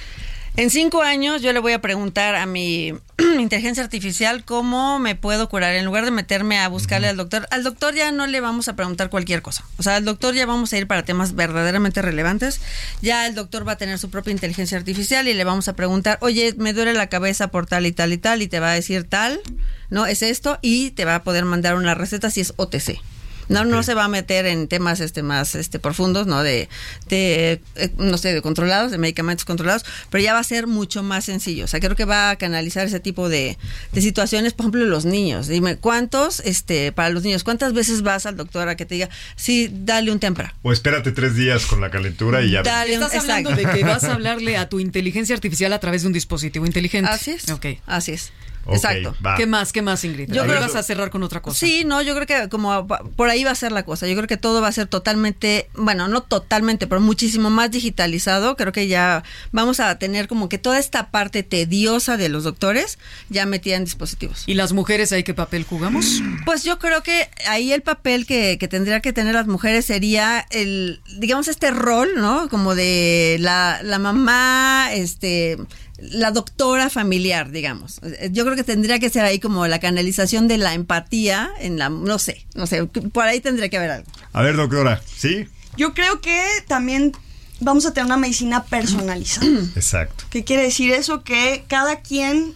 En cinco años yo le voy a preguntar a mi inteligencia artificial cómo me puedo curar. En lugar de meterme a buscarle al doctor, al doctor ya no le vamos a preguntar cualquier cosa. O sea, al doctor ya vamos a ir para temas verdaderamente relevantes. Ya el doctor va a tener su propia inteligencia artificial y le vamos a preguntar, oye, me duele la cabeza por tal y tal y tal, y te va a decir tal, ¿no? Es esto, y te va a poder mandar una receta si es OTC. No, no se va a meter en temas este más este profundos, ¿no? De, de eh, no sé, de controlados, de medicamentos controlados, pero ya va a ser mucho más sencillo. O sea, creo que va a canalizar ese tipo de, de situaciones, por ejemplo, los niños. Dime, ¿cuántos, este, para los niños, cuántas veces vas al doctor a que te diga, sí, dale un tempra? O espérate tres días con la calentura y ya. Dale un- Estás hablando exacto. de que vas a hablarle a tu inteligencia artificial a través de un dispositivo inteligente. Así es. Ok. Así es. Exacto. va. ¿Qué más? ¿Qué más, Ingrid? Yo creo- vas a cerrar con otra cosa. Sí, no, yo creo que como por ahí va a ser la cosa. Yo creo que todo va a ser totalmente, bueno, no totalmente, pero muchísimo más digitalizado. Creo que ya vamos a tener como que toda esta parte tediosa de los doctores ya metida en dispositivos. ¿Y las mujeres ahí qué papel jugamos? Pues yo creo que ahí el papel que, que tendría que tener las mujeres sería el, digamos, este rol, ¿no? Como de la, la mamá, este, la doctora familiar, digamos. Yo creo que tendría que ser ahí como la canalización de la empatía en la, no sé, no sé, por ahí tendría que haber algo. A ver, doctora, ¿sí? Yo creo que también vamos a tener una medicina personalizada. Exacto. ¿Qué quiere decir eso? Que cada quien,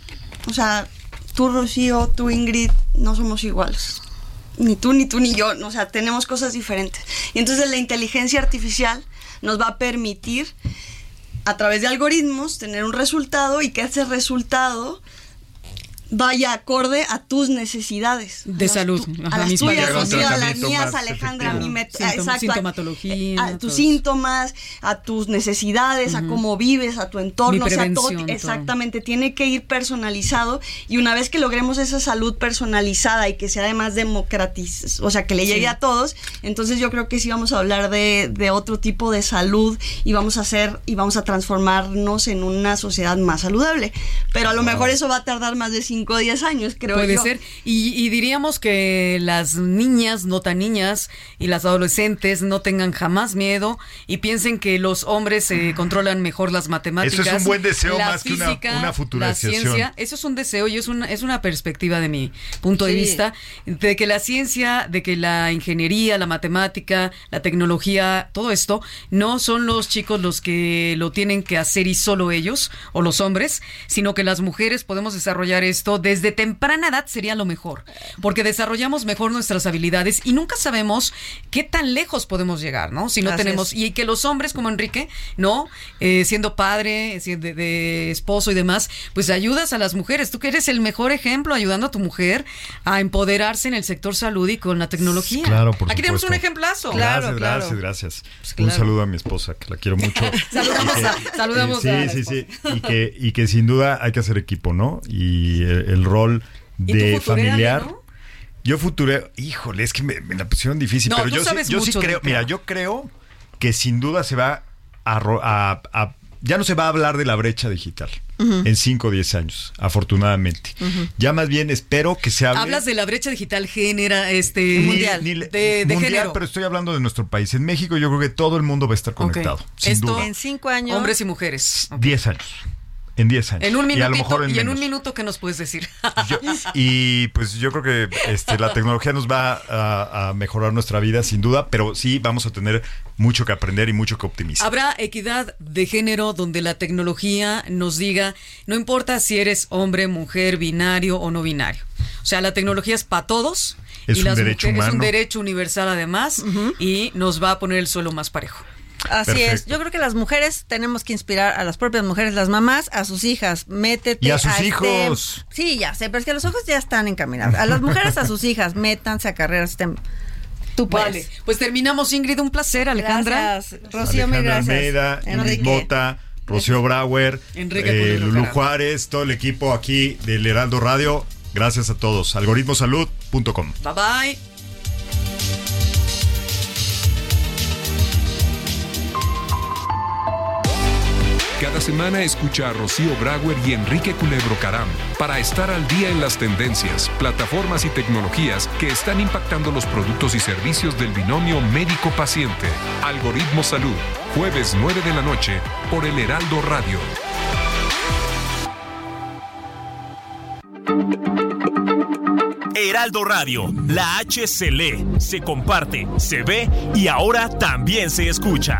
o sea, tú Rocío, tú Ingrid, no somos iguales. Ni tú, ni tú, ni yo. O sea, tenemos cosas diferentes. Y entonces la inteligencia artificial nos va a permitir, a través de algoritmos, tener un resultado y que ese resultado vaya acorde a tus necesidades. De A salud. tu- Ajá, a las mis tuyas, a las mías, Alejandra, a mi met- efectivo. Sintom- exacto, sintomatología, a, a tus síntomas, a tus necesidades, a cómo vives, a tu entorno, Mi o sea, todo- exactamente, tiene que ir personalizado y una vez que logremos esa salud personalizada y que sea además democratizada, o sea, que le llegue Sí. a todos, entonces yo creo que sí vamos a hablar de, de otro tipo de salud y vamos a hacer y vamos a transformarnos en una sociedad más saludable. Pero a lo mejor eso va a tardar más de 5 o 10 años, creo Puede yo. ser. Y, y diríamos que las niñas, no tan niñas, y las adolescentes no tengan jamás miedo y piensen que los hombres eh, controlan mejor las matemáticas. Eso es un buen deseo la más que una- una La futurización. ciencia, eso es un deseo y es una, es una perspectiva de mi punto de vista, de que la ciencia, de que la ingeniería, la matemática, la tecnología, todo esto, no son los chicos los que lo tienen que hacer y solo ellos, o los hombres, sino que las mujeres podemos desarrollar esto desde temprana edad sería lo mejor, porque desarrollamos mejor nuestras habilidades y nunca sabemos qué tan lejos podemos llegar, ¿no? Si no Así tenemos, es. y que los hombres como Enrique, ¿no? Eh, siendo padre, siendo de, de esposo y demás, pues ayudas a las mujeres. Tú que eres el mejor ejemplo ayudando a tu mujer a empoderarse en el sector salud y con la tecnología. Claro, por Aquí tenemos un ejemplazo. Claro, gracias, claro. gracias, gracias. claro. Un saludo a mi esposa, que la quiero mucho. Saludamos Y que- a- saludamos sí, a la sí, sí. Y que, y que sin duda hay que hacer equipo, ¿no? Y el, el rol ¿Y tú de familiar. no? Yo futuré, híjole, es que me, me la pusieron difícil, No, pero tú yo, sí- sabes yo sí creo, mira, yo creo que sin duda se va a, a- a- ya no se va a hablar de la brecha digital en 5 o 10 años, afortunadamente. Ya más bien espero que se hable Hablas de la brecha digital genera este ni- Mundial. ni- de, de mundial, género. pero estoy hablando de nuestro país. En México yo creo que todo el mundo va a estar conectado, sin Esto- duda. En cinco años. Hombres y mujeres. Ok. 10 años. En 10 años. En un y a lo mejor en y en un minuto qué nos puedes decir. Yo- y pues yo creo que este, la tecnología nos va a, a mejorar nuestra vida, sin duda, pero sí vamos a tener mucho que aprender y mucho que optimizar. Habrá equidad de género donde la tecnología nos diga, no importa si eres hombre, mujer, binario o no binario. O sea, la tecnología es para todos. Es y un las derecho mujeres- Es un derecho universal además y nos va a poner el suelo más parejo. Así es. Yo creo que las mujeres tenemos que inspirar a las propias mujeres, las mamás, a sus hijas. Métete. Y a sus hijos. Sí, ya sé, pero es que los ojos ya están encaminados. A las mujeres, a sus hijas, métanse a carreras. STEM. Tú puedes. Vale, pues terminamos, Ingrid. Un placer, Alejandra. Gracias. Rocío, mil Alejandra gracias. Almeida, Enrique Enrique. Bota, Rocío Brauer, Enrique eh, Lulú. Juárez, todo el equipo aquí del Heraldo Radio. Gracias a todos. Algoritmosalud.com. Bye bye. Cada semana escucha a Rocío Brauer y Enrique Culebro Caram para estar al día en las tendencias, plataformas y tecnologías que están impactando los productos y servicios del binomio médico-paciente. Algoritmo Salud, jueves 9 de la noche por el Heraldo Radio. Heraldo Radio, la H se lee, se comparte, se ve y ahora también se escucha.